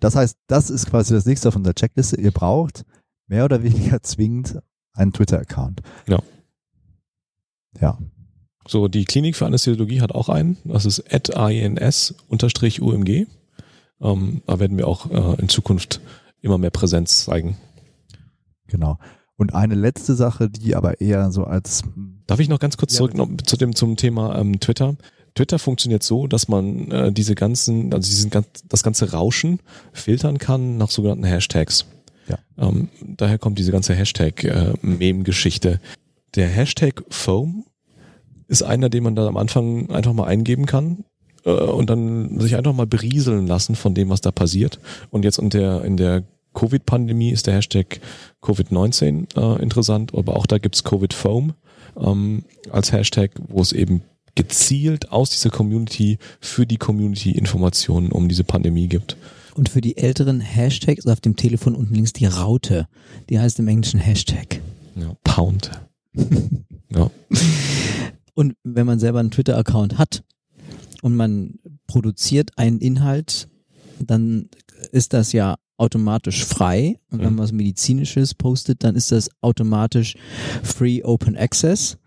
Das heißt, das ist quasi das nächste auf unserer Checkliste. Ihr braucht mehr oder weniger zwingend einen Twitter-Account. Ja. Ja. So, die Klinik für Anästhesiologie hat auch einen. Das ist ins-umg. Ähm, da werden wir auch äh, in Zukunft immer mehr Präsenz zeigen. Genau. Und eine letzte Sache, die aber eher so als Darf ich noch ganz kurz Ja, zurück noch zu dem zum Thema ähm, Twitter? Twitter funktioniert so, dass man äh, diese ganzen, also diesen, das ganze Rauschen filtern kann nach sogenannten Hashtags. Ja. Ähm, daher kommt diese ganze Hashtag-Meme-Geschichte. Der Hashtag Foam ist einer, den man da am Anfang einfach mal eingeben kann äh, und dann sich einfach mal berieseln lassen von dem, was da passiert. Und jetzt in der, in der Covid-Pandemie ist der Hashtag Covid-19 äh, interessant, aber auch da gibt's Covid-Foam ähm, als Hashtag, wo es eben gezielt aus dieser Community für die Community Informationen um diese Pandemie gibt. Und für die älteren Hashtags auf dem Telefon unten links die Raute. Die heißt im Englischen Hashtag. Ja, Pound. ja. Und wenn man selber einen Twitter-Account hat und man produziert einen Inhalt, dann ist das ja automatisch frei. Und wenn Mhm. man was Medizinisches postet, dann ist das automatisch Free Open Access.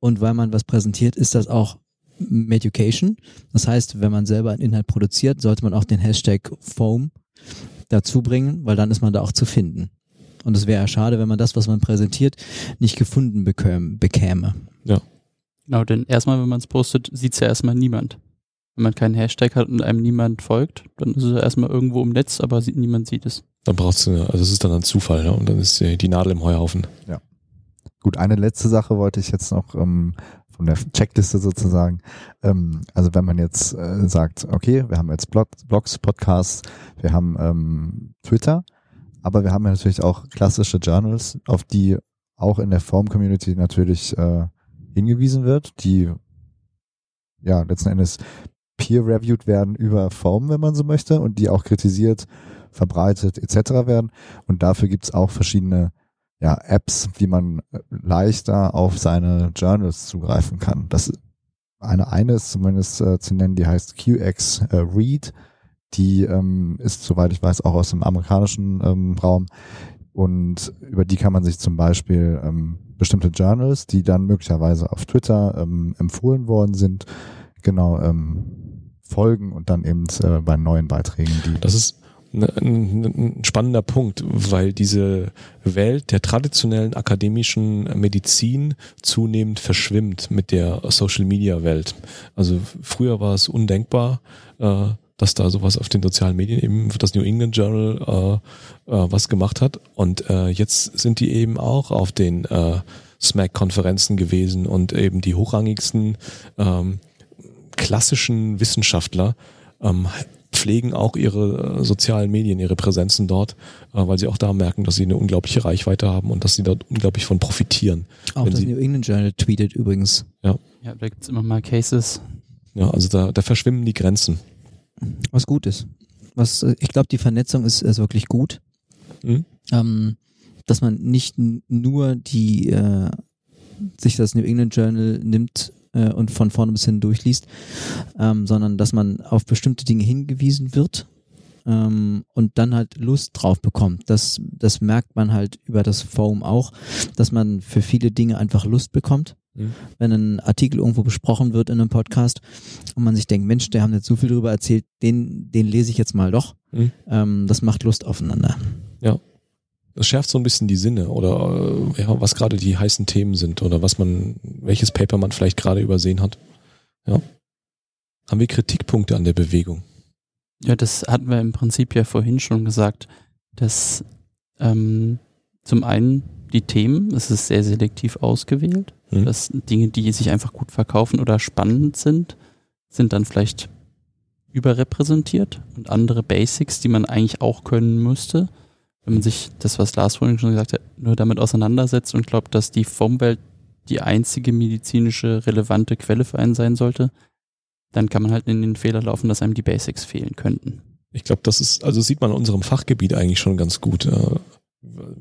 Und weil man was präsentiert, ist das auch Medication. Das heißt, wenn man selber einen Inhalt produziert, sollte man auch den Hashtag Foam dazu bringen, weil dann ist man da auch zu finden. Und es wäre ja schade, wenn man das, was man präsentiert, nicht gefunden bekäme. bekäme. Genau, denn erstmal, wenn man es postet, sieht's ja erstmal niemand. Wenn man keinen Hashtag hat und einem niemand folgt, dann ist es erstmal irgendwo im Netz, aber sieht, niemand sieht es. Dann brauchst du, also das ist dann ein Zufall, ne? Und dann ist die die Nadel im Heuhaufen. Gut, eine letzte Sache wollte ich jetzt noch ähm, von der Checkliste sozusagen. Ähm, also wenn man jetzt äh, sagt, okay, wir haben jetzt Blog, Blogs, Podcasts, wir haben ähm, Twitter, aber wir haben ja natürlich auch klassische Journals, auf die auch in der Form-Community natürlich äh, hingewiesen wird, die ja letzten Endes peer-reviewed werden über Form, wenn man so möchte, und die auch kritisiert, verbreitet etc. werden. Und dafür gibt's auch verschiedene ja, Apps, wie man äh, leichter auf seine Journals zugreifen kann. Das eine eine ist zumindest äh, zu nennen, die heißt QX äh, Read. Die ähm, ist, soweit ich weiß, auch aus dem amerikanischen ähm, Raum. Und über die kann man sich zum Beispiel ähm, bestimmte Journals, die dann möglicherweise auf Twitter ähm, empfohlen worden sind, genau ähm, folgen und dann eben äh, bei neuen Beiträgen die Das ist ein, ein spannender Punkt, weil diese Welt der traditionellen akademischen Medizin zunehmend verschwimmt mit der Social Media Welt. Also früher war es undenkbar, äh, dass da sowas auf den sozialen Medien eben das New England Journal äh, äh, was gemacht hat. Und jetzt sind die eben auch auf den SMAC-Konferenzen gewesen und eben die hochrangigsten ähm, klassischen Wissenschaftler ähm, pflegen auch ihre äh, sozialen Medien, ihre Präsenzen dort, äh, weil sie auch da merken, dass sie eine unglaubliche Reichweite haben und dass sie dort unglaublich von profitieren. Auch Wenn das Sie- New England Journal tweetet übrigens. Ja, da gibt's immer mal Cases. Ja, also da, da verschwimmen die Grenzen. Was gut ist. Was, äh, ich glaube, die Vernetzung ist, ist wirklich gut. Mhm. Ähm, dass man nicht nur die äh, sich das New England Journal nimmt äh, und von vorne bis hin durchliest, ähm, sondern dass man auf bestimmte Dinge hingewiesen wird ähm, und dann halt Lust drauf bekommt. Das, das merkt man halt über das Forum auch, dass man für viele Dinge einfach Lust bekommt Mhm. wenn ein Artikel irgendwo besprochen wird in einem Podcast und man sich denkt, Mensch, der haben jetzt so viel drüber erzählt, den, den lese ich jetzt mal doch. Mhm. Ähm, das macht Lust aufeinander. Das schärft so ein bisschen die Sinne oder äh, ja, was gerade die heißen Themen sind oder was man, welches Paper man vielleicht gerade übersehen hat. Ja. Haben wir Kritikpunkte an der Bewegung? Ja, das hatten wir im Prinzip ja vorhin schon gesagt, dass ähm, zum einen die Themen, es ist sehr selektiv ausgewählt, Mhm. dass Dinge, die sich einfach gut verkaufen oder spannend sind, sind dann vielleicht überrepräsentiert und andere Basics, die man eigentlich auch können müsste, wenn man sich das, was Lars vorhin schon gesagt hat, nur damit auseinandersetzt und glaubt, dass die Formwelt die einzige medizinische relevante Quelle für einen sein sollte, dann kann man halt in den Fehler laufen, dass einem die Basics fehlen könnten. Ich glaube, das ist, also sieht man in unserem Fachgebiet eigentlich schon ganz gut.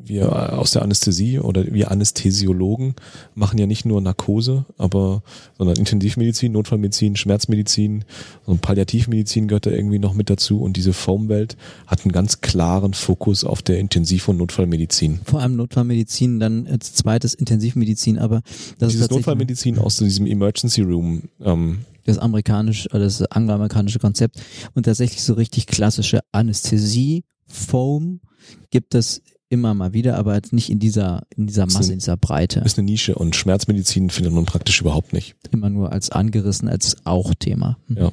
Wir aus der Anästhesie oder wir Anästhesiologen machen ja nicht nur Narkose, aber sondern Intensivmedizin, Notfallmedizin, Schmerzmedizin und Palliativmedizin gehört da irgendwie noch mit dazu. Und diese Foamwelt hat einen ganz klaren Fokus auf der Intensiv- und Notfallmedizin. Vor allem Notfallmedizin, dann als zweites Intensivmedizin, aber das ist Dieses tatsächlich Notfallmedizin aus diesem Emergency Room, ähm, das amerikanische, äh, das angloamerikanische Konzept und tatsächlich so richtig klassische Anästhesie, Foam gibt es immer mal wieder, aber jetzt nicht in dieser, in dieser Masse, in dieser Breite. ist eine Nische und Schmerzmedizin findet man praktisch überhaupt nicht. Immer nur als angerissen, als auch Thema. Hm. Ja.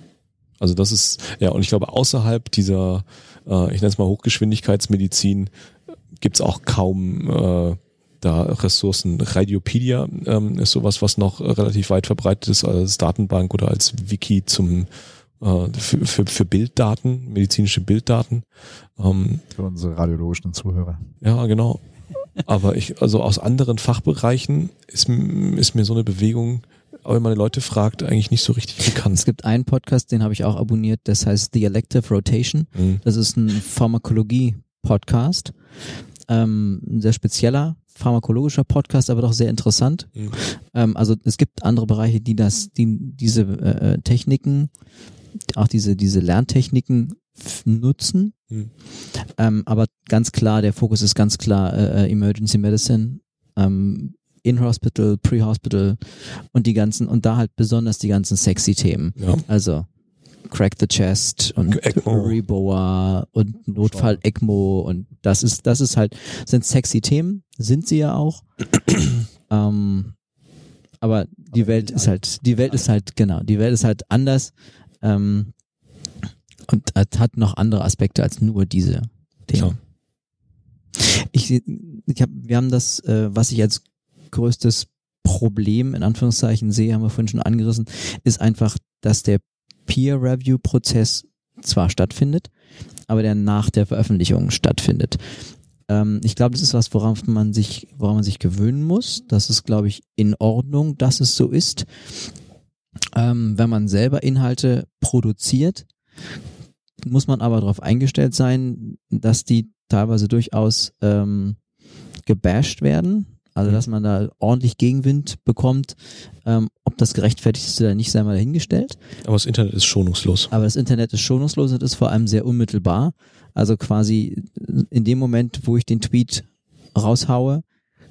Also das ist, ja, und ich glaube, außerhalb dieser, äh, ich nenne es mal Hochgeschwindigkeitsmedizin, gibt's auch kaum äh, da Ressourcen. Radiopedia ähm, ist sowas, was noch relativ weit verbreitet ist als Datenbank oder als Wiki zum äh, für, für, für Bilddaten, medizinische Bilddaten. Ähm, Für unsere radiologischen Zuhörer. ja, genau. Aber ich, also aus anderen Fachbereichen ist, ist mir so eine Bewegung, aber wenn man die Leute fragt, eigentlich nicht so richtig bekannt. Es gibt einen Podcast, den habe ich auch abonniert, das heißt The Elective Rotation. Mhm. Das ist ein Pharmakologie-Podcast. Ähm, ein sehr spezieller pharmakologischer Podcast, aber doch sehr interessant. Mhm. Ähm, also es gibt andere Bereiche, die das, die diese äh, Techniken, auch diese, diese Lerntechniken nutzen. Mhm. Ähm, aber ganz klar, der Fokus ist ganz klar äh, äh, Emergency Medicine, ähm, In-Hospital, Pre-Hospital und die ganzen, und da halt besonders die ganzen sexy Themen. Ja. Also Crack the Chest und ECMO. Reboa und Notfall ECMO und das ist, das ist halt, sind sexy Themen, sind sie ja auch. ähm, aber die Aber Welt ist halt, die Welt ist halt, genau, die Welt ist halt anders ähm, und hat hat noch andere Aspekte als nur diese Themen. Klar. Ich, ich hab, wir haben das, äh, was ich als größtes Problem in Anführungszeichen sehe, haben wir vorhin schon angerissen, ist einfach, dass der Peer-Review-Prozess zwar stattfindet, aber der nach der Veröffentlichung stattfindet. Ähm, ich glaube, das ist was, worauf man sich, woran man sich gewöhnen muss. Das ist, glaube ich, in Ordnung, dass es so ist. Ähm, wenn man selber Inhalte produziert, muss man aber darauf eingestellt sein, dass die teilweise durchaus ähm, gebasht werden. Also Mhm. dass man da ordentlich Gegenwind bekommt. Ähm, ob das gerechtfertigt ist oder nicht, sei mal dahingestellt. Aber das Internet ist schonungslos. Aber das Internet ist schonungslos und ist vor allem sehr unmittelbar. Also quasi in dem Moment, wo ich den Tweet raushaue,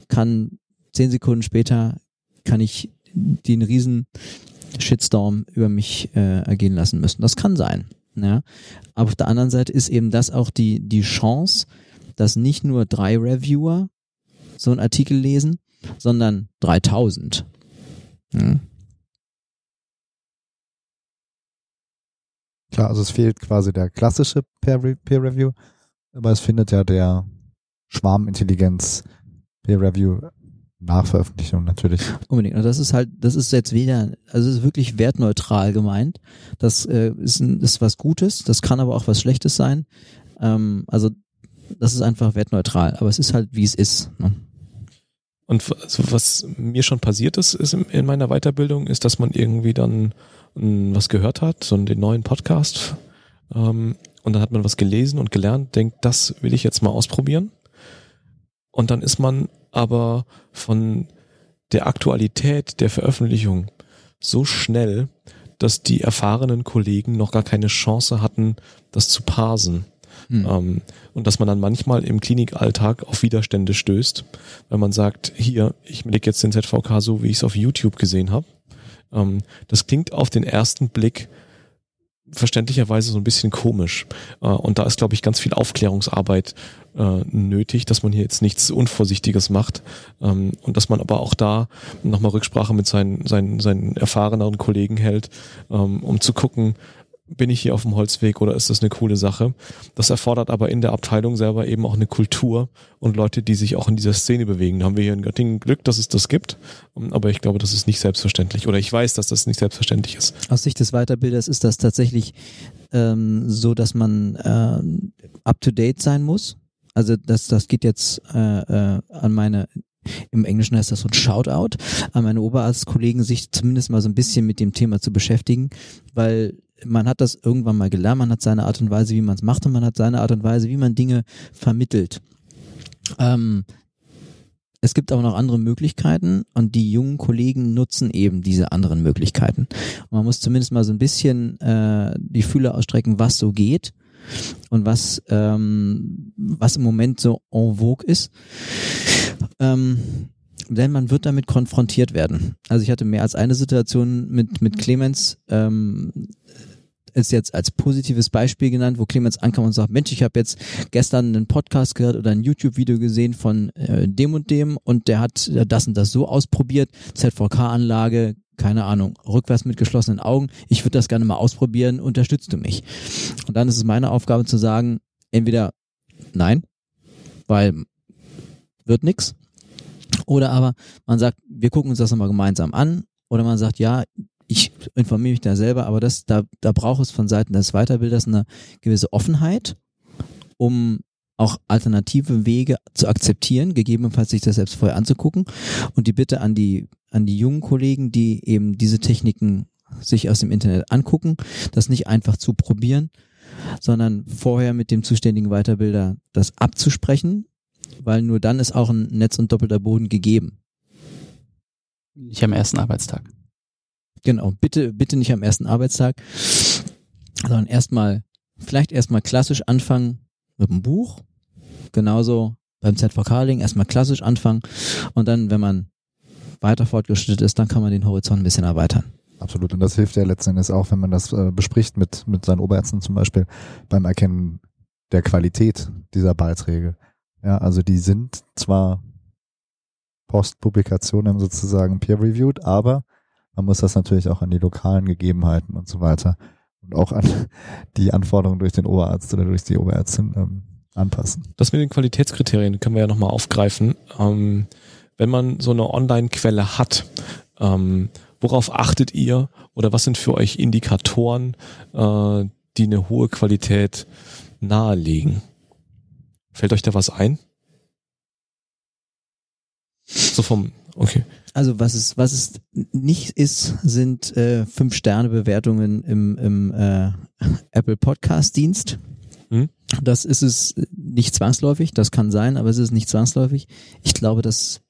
kann zehn Sekunden später kann ich den riesen Shitstorm über mich äh, ergehen lassen müssen. Das kann sein. Ja. Aber auf der anderen Seite ist eben das auch die, die Chance, dass nicht nur drei Reviewer so einen Artikel lesen, sondern 3000. Ja. Klar, also es fehlt quasi der klassische Peer- Peer-Review, aber es findet ja der Schwarmintelligenz Peer-Review nach Veröffentlichung natürlich. Unbedingt. Und das ist halt, das ist jetzt wieder, also es ist wirklich wertneutral gemeint. Das äh, ist, ein, ist was Gutes, das kann aber auch was Schlechtes sein. Ähm, also das ist einfach wertneutral, aber es ist halt, wie es ist. Ne? Und also was mir schon passiert ist, ist in in meiner Weiterbildung, ist, dass man irgendwie dann mh, was gehört hat, so den neuen Podcast. Ähm, und dann hat man was gelesen und gelernt, denkt, das will ich jetzt mal ausprobieren. Und dann ist man aber von der Aktualität der Veröffentlichung so schnell, dass die erfahrenen Kollegen noch gar keine Chance hatten, das zu parsen. Hm. Ähm, und dass man dann manchmal im Klinikalltag auf Widerstände stößt, wenn man sagt, hier, ich lege jetzt den ZVK so, wie ich es auf YouTube gesehen habe. Ähm, das klingt auf den ersten Blick verständlicherweise so ein bisschen komisch. Äh, und da ist, glaube ich, ganz viel Aufklärungsarbeit äh, nötig, dass man hier jetzt nichts Unvorsichtiges macht ähm, und dass man aber auch da nochmal Rücksprache mit seinen, seinen, seinen erfahreneren Kollegen hält, ähm, um zu gucken, bin ich hier auf dem Holzweg oder ist das eine coole Sache? Das erfordert aber in der Abteilung selber eben auch eine Kultur und Leute, die sich auch in dieser Szene bewegen. Da haben wir hier in Göttingen Glück, dass es das gibt, Ähm, aber ich glaube, das ist nicht selbstverständlich oder ich weiß, dass das nicht selbstverständlich ist. Aus Sicht des Weiterbilders ist das tatsächlich ähm, so, dass man äh, up to date sein muss. Also das, das geht jetzt äh, äh, an meine im Englischen heißt das so ein Shoutout an meine Oberarztkollegen, sich zumindest mal so ein bisschen mit dem Thema zu beschäftigen, weil man hat das irgendwann mal gelernt, man hat seine Art und Weise, wie man es macht und man hat seine Art und Weise, wie man Dinge vermittelt. Ähm, es gibt aber noch andere Möglichkeiten und die jungen Kollegen nutzen eben diese anderen Möglichkeiten. Und man muss zumindest mal so ein bisschen äh, die Fühler ausstrecken, was so geht und was, ähm, was im Moment so en vogue ist. Ähm, denn man wird damit konfrontiert werden. Also ich hatte mehr als eine Situation mit, mit Clemens, ähm, ist jetzt als positives Beispiel genannt, wo Clemens ankam und sagt, Mensch, ich habe jetzt gestern einen Podcast gehört oder ein YouTube-Video gesehen von äh, dem und dem und der hat das und das so ausprobiert, ZVK-Anlage, keine Ahnung, rückwärts mit geschlossenen Augen, ich würde das gerne mal ausprobieren, unterstützt du mich? Und dann ist es meine Aufgabe zu sagen, entweder nein, weil wird nix. Oder aber man sagt, wir gucken uns das nochmal gemeinsam an. Oder man sagt, ja, ich informiere mich da selber, aber das, da, da braucht es von Seiten des Weiterbilders eine gewisse Offenheit, um auch alternative Wege zu akzeptieren, gegebenenfalls sich das selbst vorher anzugucken und die Bitte an die, an die jungen Kollegen, die eben diese Techniken sich aus dem Internet angucken, das nicht einfach zu probieren, sondern vorher mit dem zuständigen Weiterbilder das abzusprechen, weil nur dann ist auch ein Netz und doppelter Boden gegeben. Nicht am ersten Arbeitstag. Genau, bitte, bitte nicht am ersten Arbeitstag, sondern erstmal, vielleicht erstmal klassisch anfangen mit dem Buch. Genauso beim ZVK-Link erstmal klassisch anfangen und dann, wenn man weiter fortgeschritten ist, dann kann man den Horizont ein bisschen erweitern. Absolut. Und das hilft ja letzten Endes auch, wenn man das äh, bespricht mit, mit seinen Oberärzten zum Beispiel beim Erkennen der Qualität dieser Beiträge. Ja, also die sind zwar Postpublikationen sozusagen peer-reviewed, aber man muss das natürlich auch an die lokalen Gegebenheiten und so weiter und auch an die Anforderungen durch den Oberarzt oder durch die Oberärztin ähm, anpassen. Das mit den Qualitätskriterien können wir ja nochmal aufgreifen. Ähm, wenn man so eine Online-Quelle hat, ähm, worauf achtet ihr oder was sind für euch Indikatoren, äh, die eine hohe Qualität nahelegen? Fällt euch da was ein? So vom, okay. Also was es, was es nicht ist, sind äh, fünf Sterne Bewertungen im, im äh, Apple Podcast Dienst. Hm? Das ist es nicht zwangsläufig. Das kann sein, aber es ist nicht zwangsläufig. Ich glaube, dass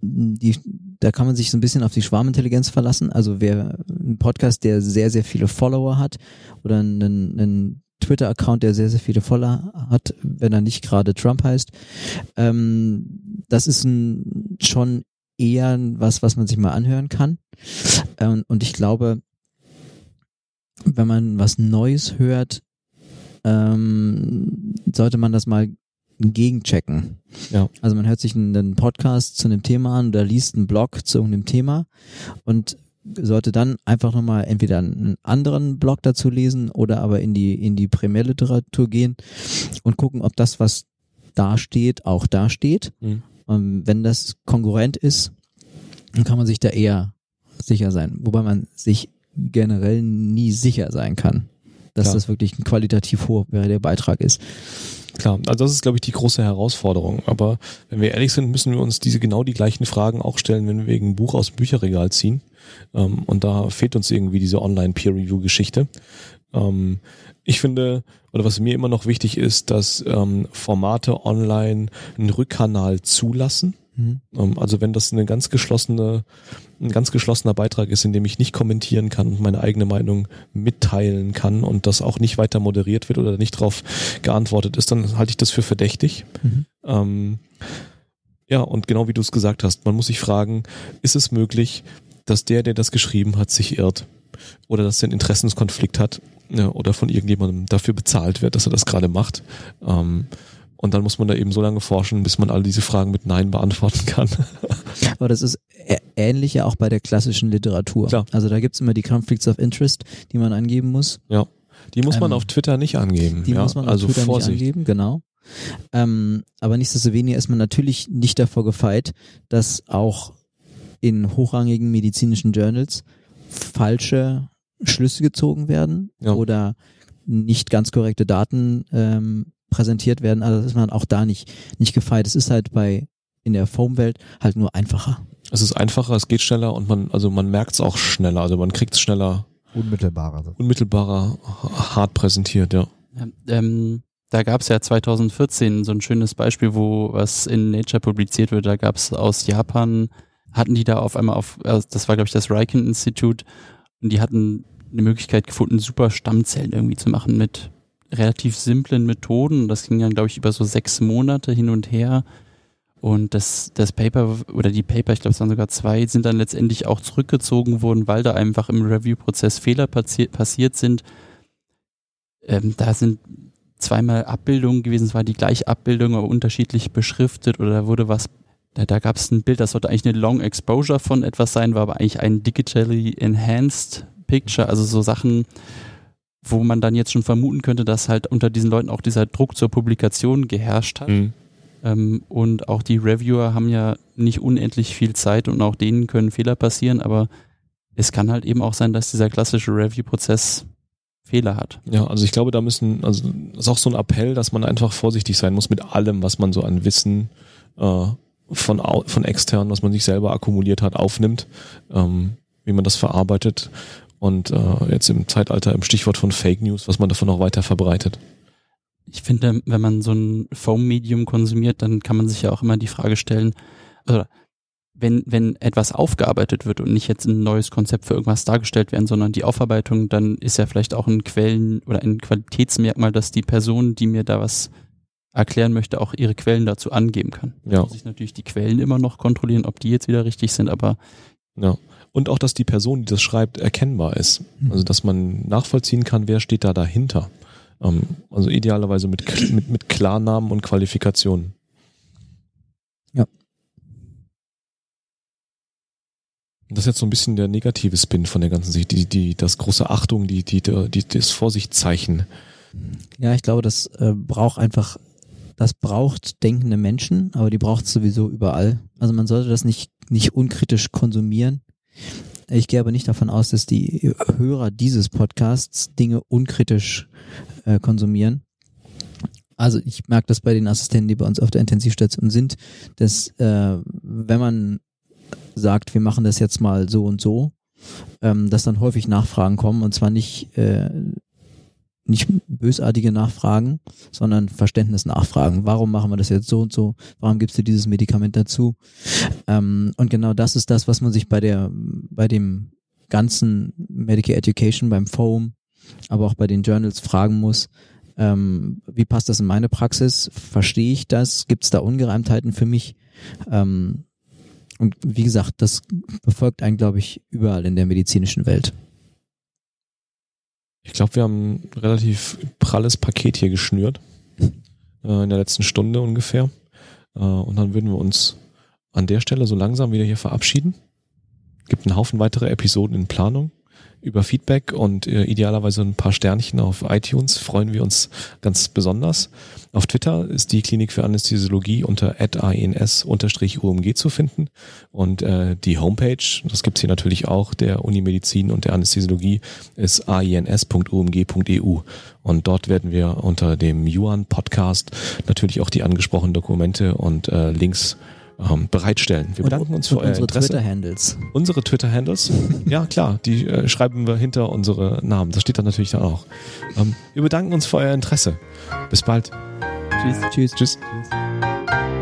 die, da kann man sich so ein bisschen auf die Schwarmintelligenz verlassen. Also wer ein Podcast, der sehr, sehr viele Follower hat oder einen, einen Twitter-Account, der sehr, sehr viele Follower hat, wenn er nicht gerade Trump heißt, ähm, das ist ein, schon eher was, was man sich mal anhören kann. Ähm, und ich glaube, wenn man was Neues hört, ähm, sollte man das mal gegenchecken. Ja. Also man hört sich einen Podcast zu einem Thema an oder liest einen Blog zu irgendeinem Thema und sollte dann einfach nochmal entweder einen anderen Blog dazu lesen oder aber in die, in die Primärliteratur gehen und gucken, ob das, was da steht, auch da steht. Mhm. Und wenn das konkurrent ist, dann kann man sich da eher sicher sein. Wobei man sich generell nie sicher sein kann, dass Klar. das wirklich ein qualitativ hochwertiger Beitrag ist. Klar, also das ist, glaube ich, die große Herausforderung. Aber wenn wir ehrlich sind, müssen wir uns diese genau die gleichen Fragen auch stellen, wenn wir wegen ein Buch aus dem Bücherregal ziehen. Ähm, und da fehlt uns irgendwie diese Online-Peer-Review-Geschichte. Ähm, ich finde, oder was mir immer noch wichtig ist, dass ähm, Formate online einen Rückkanal zulassen. Mhm. Ähm, Also wenn das eine ganz geschlossene, ein ganz geschlossener Beitrag ist, in dem ich nicht kommentieren kann und meine eigene Meinung mitteilen kann und das auch nicht weiter moderiert wird oder nicht darauf geantwortet ist, dann halte ich das für verdächtig. Mhm. Ähm, ja, und genau wie du es gesagt hast, man muss sich fragen, ist es möglich, dass der, der das geschrieben hat, sich irrt? Oder dass er einen Interessenskonflikt hat ja, oder von irgendjemandem dafür bezahlt wird, dass er das gerade macht? Ähm, und dann muss man da eben so lange forschen, bis man all diese Fragen mit Nein beantworten kann. Aber das ist ähnlich ja auch bei der klassischen Literatur. Klar. Also da gibt's immer die Conflicts of Interest, die man angeben muss. ja. Die muss man Ähm, auf Twitter nicht angeben. Die ja? muss man auf also Twitter Vorsicht. nicht angeben, genau. Ähm, aber nichtsdestoweniger ist man natürlich nicht davor gefeit, dass auch in hochrangigen medizinischen Journals falsche Schlüsse gezogen werden Ja. oder nicht ganz korrekte Daten ähm, präsentiert werden. Also ist man auch da nicht, nicht gefeit. Es ist halt bei in der Foam-Welt halt nur einfacher. Es ist einfacher, es geht schneller und man, also man merkt es auch schneller, also man kriegt es schneller, Unmittelbarer. so. unmittelbarer, hart präsentiert, ja. Ähm, da gab es ja 2014 so ein schönes Beispiel, wo was in Nature publiziert wird. Da gab es aus Japan, hatten die da auf einmal auf, äh, das war glaube ich das Riken Institute, und die hatten eine Möglichkeit gefunden, super Stammzellen irgendwie zu machen mit relativ simplen Methoden. Das ging dann glaube ich über so sechs Monate hin und her. Und das, das Paper oder die Paper, ich glaube es waren sogar zwei, sind dann letztendlich auch zurückgezogen worden, weil da einfach im Review-Prozess Fehler passi passiert sind. Ähm, da sind zweimal Abbildungen gewesen, es war die gleiche Abbildung, aber unterschiedlich beschriftet oder da wurde was, da, da gab es ein Bild, das sollte eigentlich eine Long Exposure von etwas sein, war aber eigentlich ein digitally enhanced Picture, also so Sachen, wo man dann jetzt schon vermuten könnte, dass halt unter diesen Leuten auch dieser Druck zur Publikation geherrscht hat. Mhm. Ähm, und auch die Reviewer haben ja nicht unendlich viel Zeit und auch denen können Fehler passieren, aber es kann halt eben auch sein, dass dieser klassische Review-Prozess Fehler hat. Ja, also ich glaube, da müssen, also das ist auch so ein Appell, dass man einfach vorsichtig sein muss mit allem, was man so an Wissen äh, von, von extern, was man sich selber akkumuliert hat, aufnimmt, ähm, wie man das verarbeitet und äh, jetzt im Zeitalter im Stichwort von Fake News, was man davon noch weiter verbreitet. Ich finde, wenn man so ein Foam-Medium konsumiert, dann kann man sich ja auch immer die Frage stellen, also wenn, wenn etwas aufgearbeitet wird und nicht jetzt ein neues Konzept für irgendwas dargestellt werden, sondern die Aufarbeitung, dann ist ja vielleicht auch ein Quellen- oder ein Qualitätsmerkmal, dass die Person, die mir da was erklären möchte, auch ihre Quellen dazu angeben kann. Ja. muss ich natürlich die Quellen immer noch kontrollieren, ob die jetzt wieder richtig sind, aber ja. Und auch, dass die Person, die das schreibt, erkennbar ist. Mhm. Also, dass man nachvollziehen kann, wer steht da dahinter. Ähm, also idealerweise mit, mit, mit Klarnamen und Qualifikationen. Ja. Das ist jetzt so ein bisschen der negative Spin von der ganzen Sicht, die, die, das große Achtung, die, die, die, das Vorsichtzeichen. Ja, ich glaube, das äh, braucht einfach, das braucht denkende Menschen, aber die braucht es sowieso überall. Also man sollte das nicht, nicht unkritisch konsumieren. Ich gehe aber nicht davon aus, dass die Hörer dieses Podcasts Dinge unkritisch äh, konsumieren. Also ich merke das bei den Assistenten, die bei uns auf der Intensivstation sind, dass äh, wenn man sagt, wir machen das jetzt mal so und so, ähm, dass dann häufig Nachfragen kommen und zwar nicht äh, nicht bösartige Nachfragen, sondern Verständnisnachfragen. Warum machen wir das jetzt so und so? Warum gibst du dieses Medikament dazu? Ähm, und genau das ist das, was man sich bei der, bei dem ganzen Medical Education, beim Foam, aber auch bei den Journals fragen muss. Ähm, wie passt das in meine Praxis? Verstehe ich das? Gibt es da Ungereimtheiten für mich? Ähm, und wie gesagt, das befolgt einen, glaube ich, überall in der medizinischen Welt. Ich glaube, wir haben ein relativ pralles Paket hier geschnürt. Äh, in der letzten Stunde ungefähr. Äh, und dann würden wir uns an der Stelle so langsam wieder hier verabschieden. Gibt einen Haufen weitere Episoden in Planung. Über Feedback und äh, idealerweise ein paar Sternchen auf iTunes freuen wir uns ganz besonders. Auf Twitter ist die Klinik für Anästhesiologie unter @ans-umg zu finden und äh, die Homepage, das gibt's hier natürlich auch, der Unimedizin und der Anästhesiologie ist ains.umg.eu und dort werden wir unter dem Yuan Podcast natürlich auch die angesprochenen Dokumente und äh, Links ähm, bereitstellen. Wir bedanken uns für euer unsere Interesse. Twitter-Handles. Unsere Twitter-Handles? ja, klar, die äh, schreiben wir hinter unsere Namen. Das steht dann natürlich da auch. Ähm, wir bedanken uns für euer Interesse. Bis bald. Tschüss. Tschüss. Tschüss. Tschüss.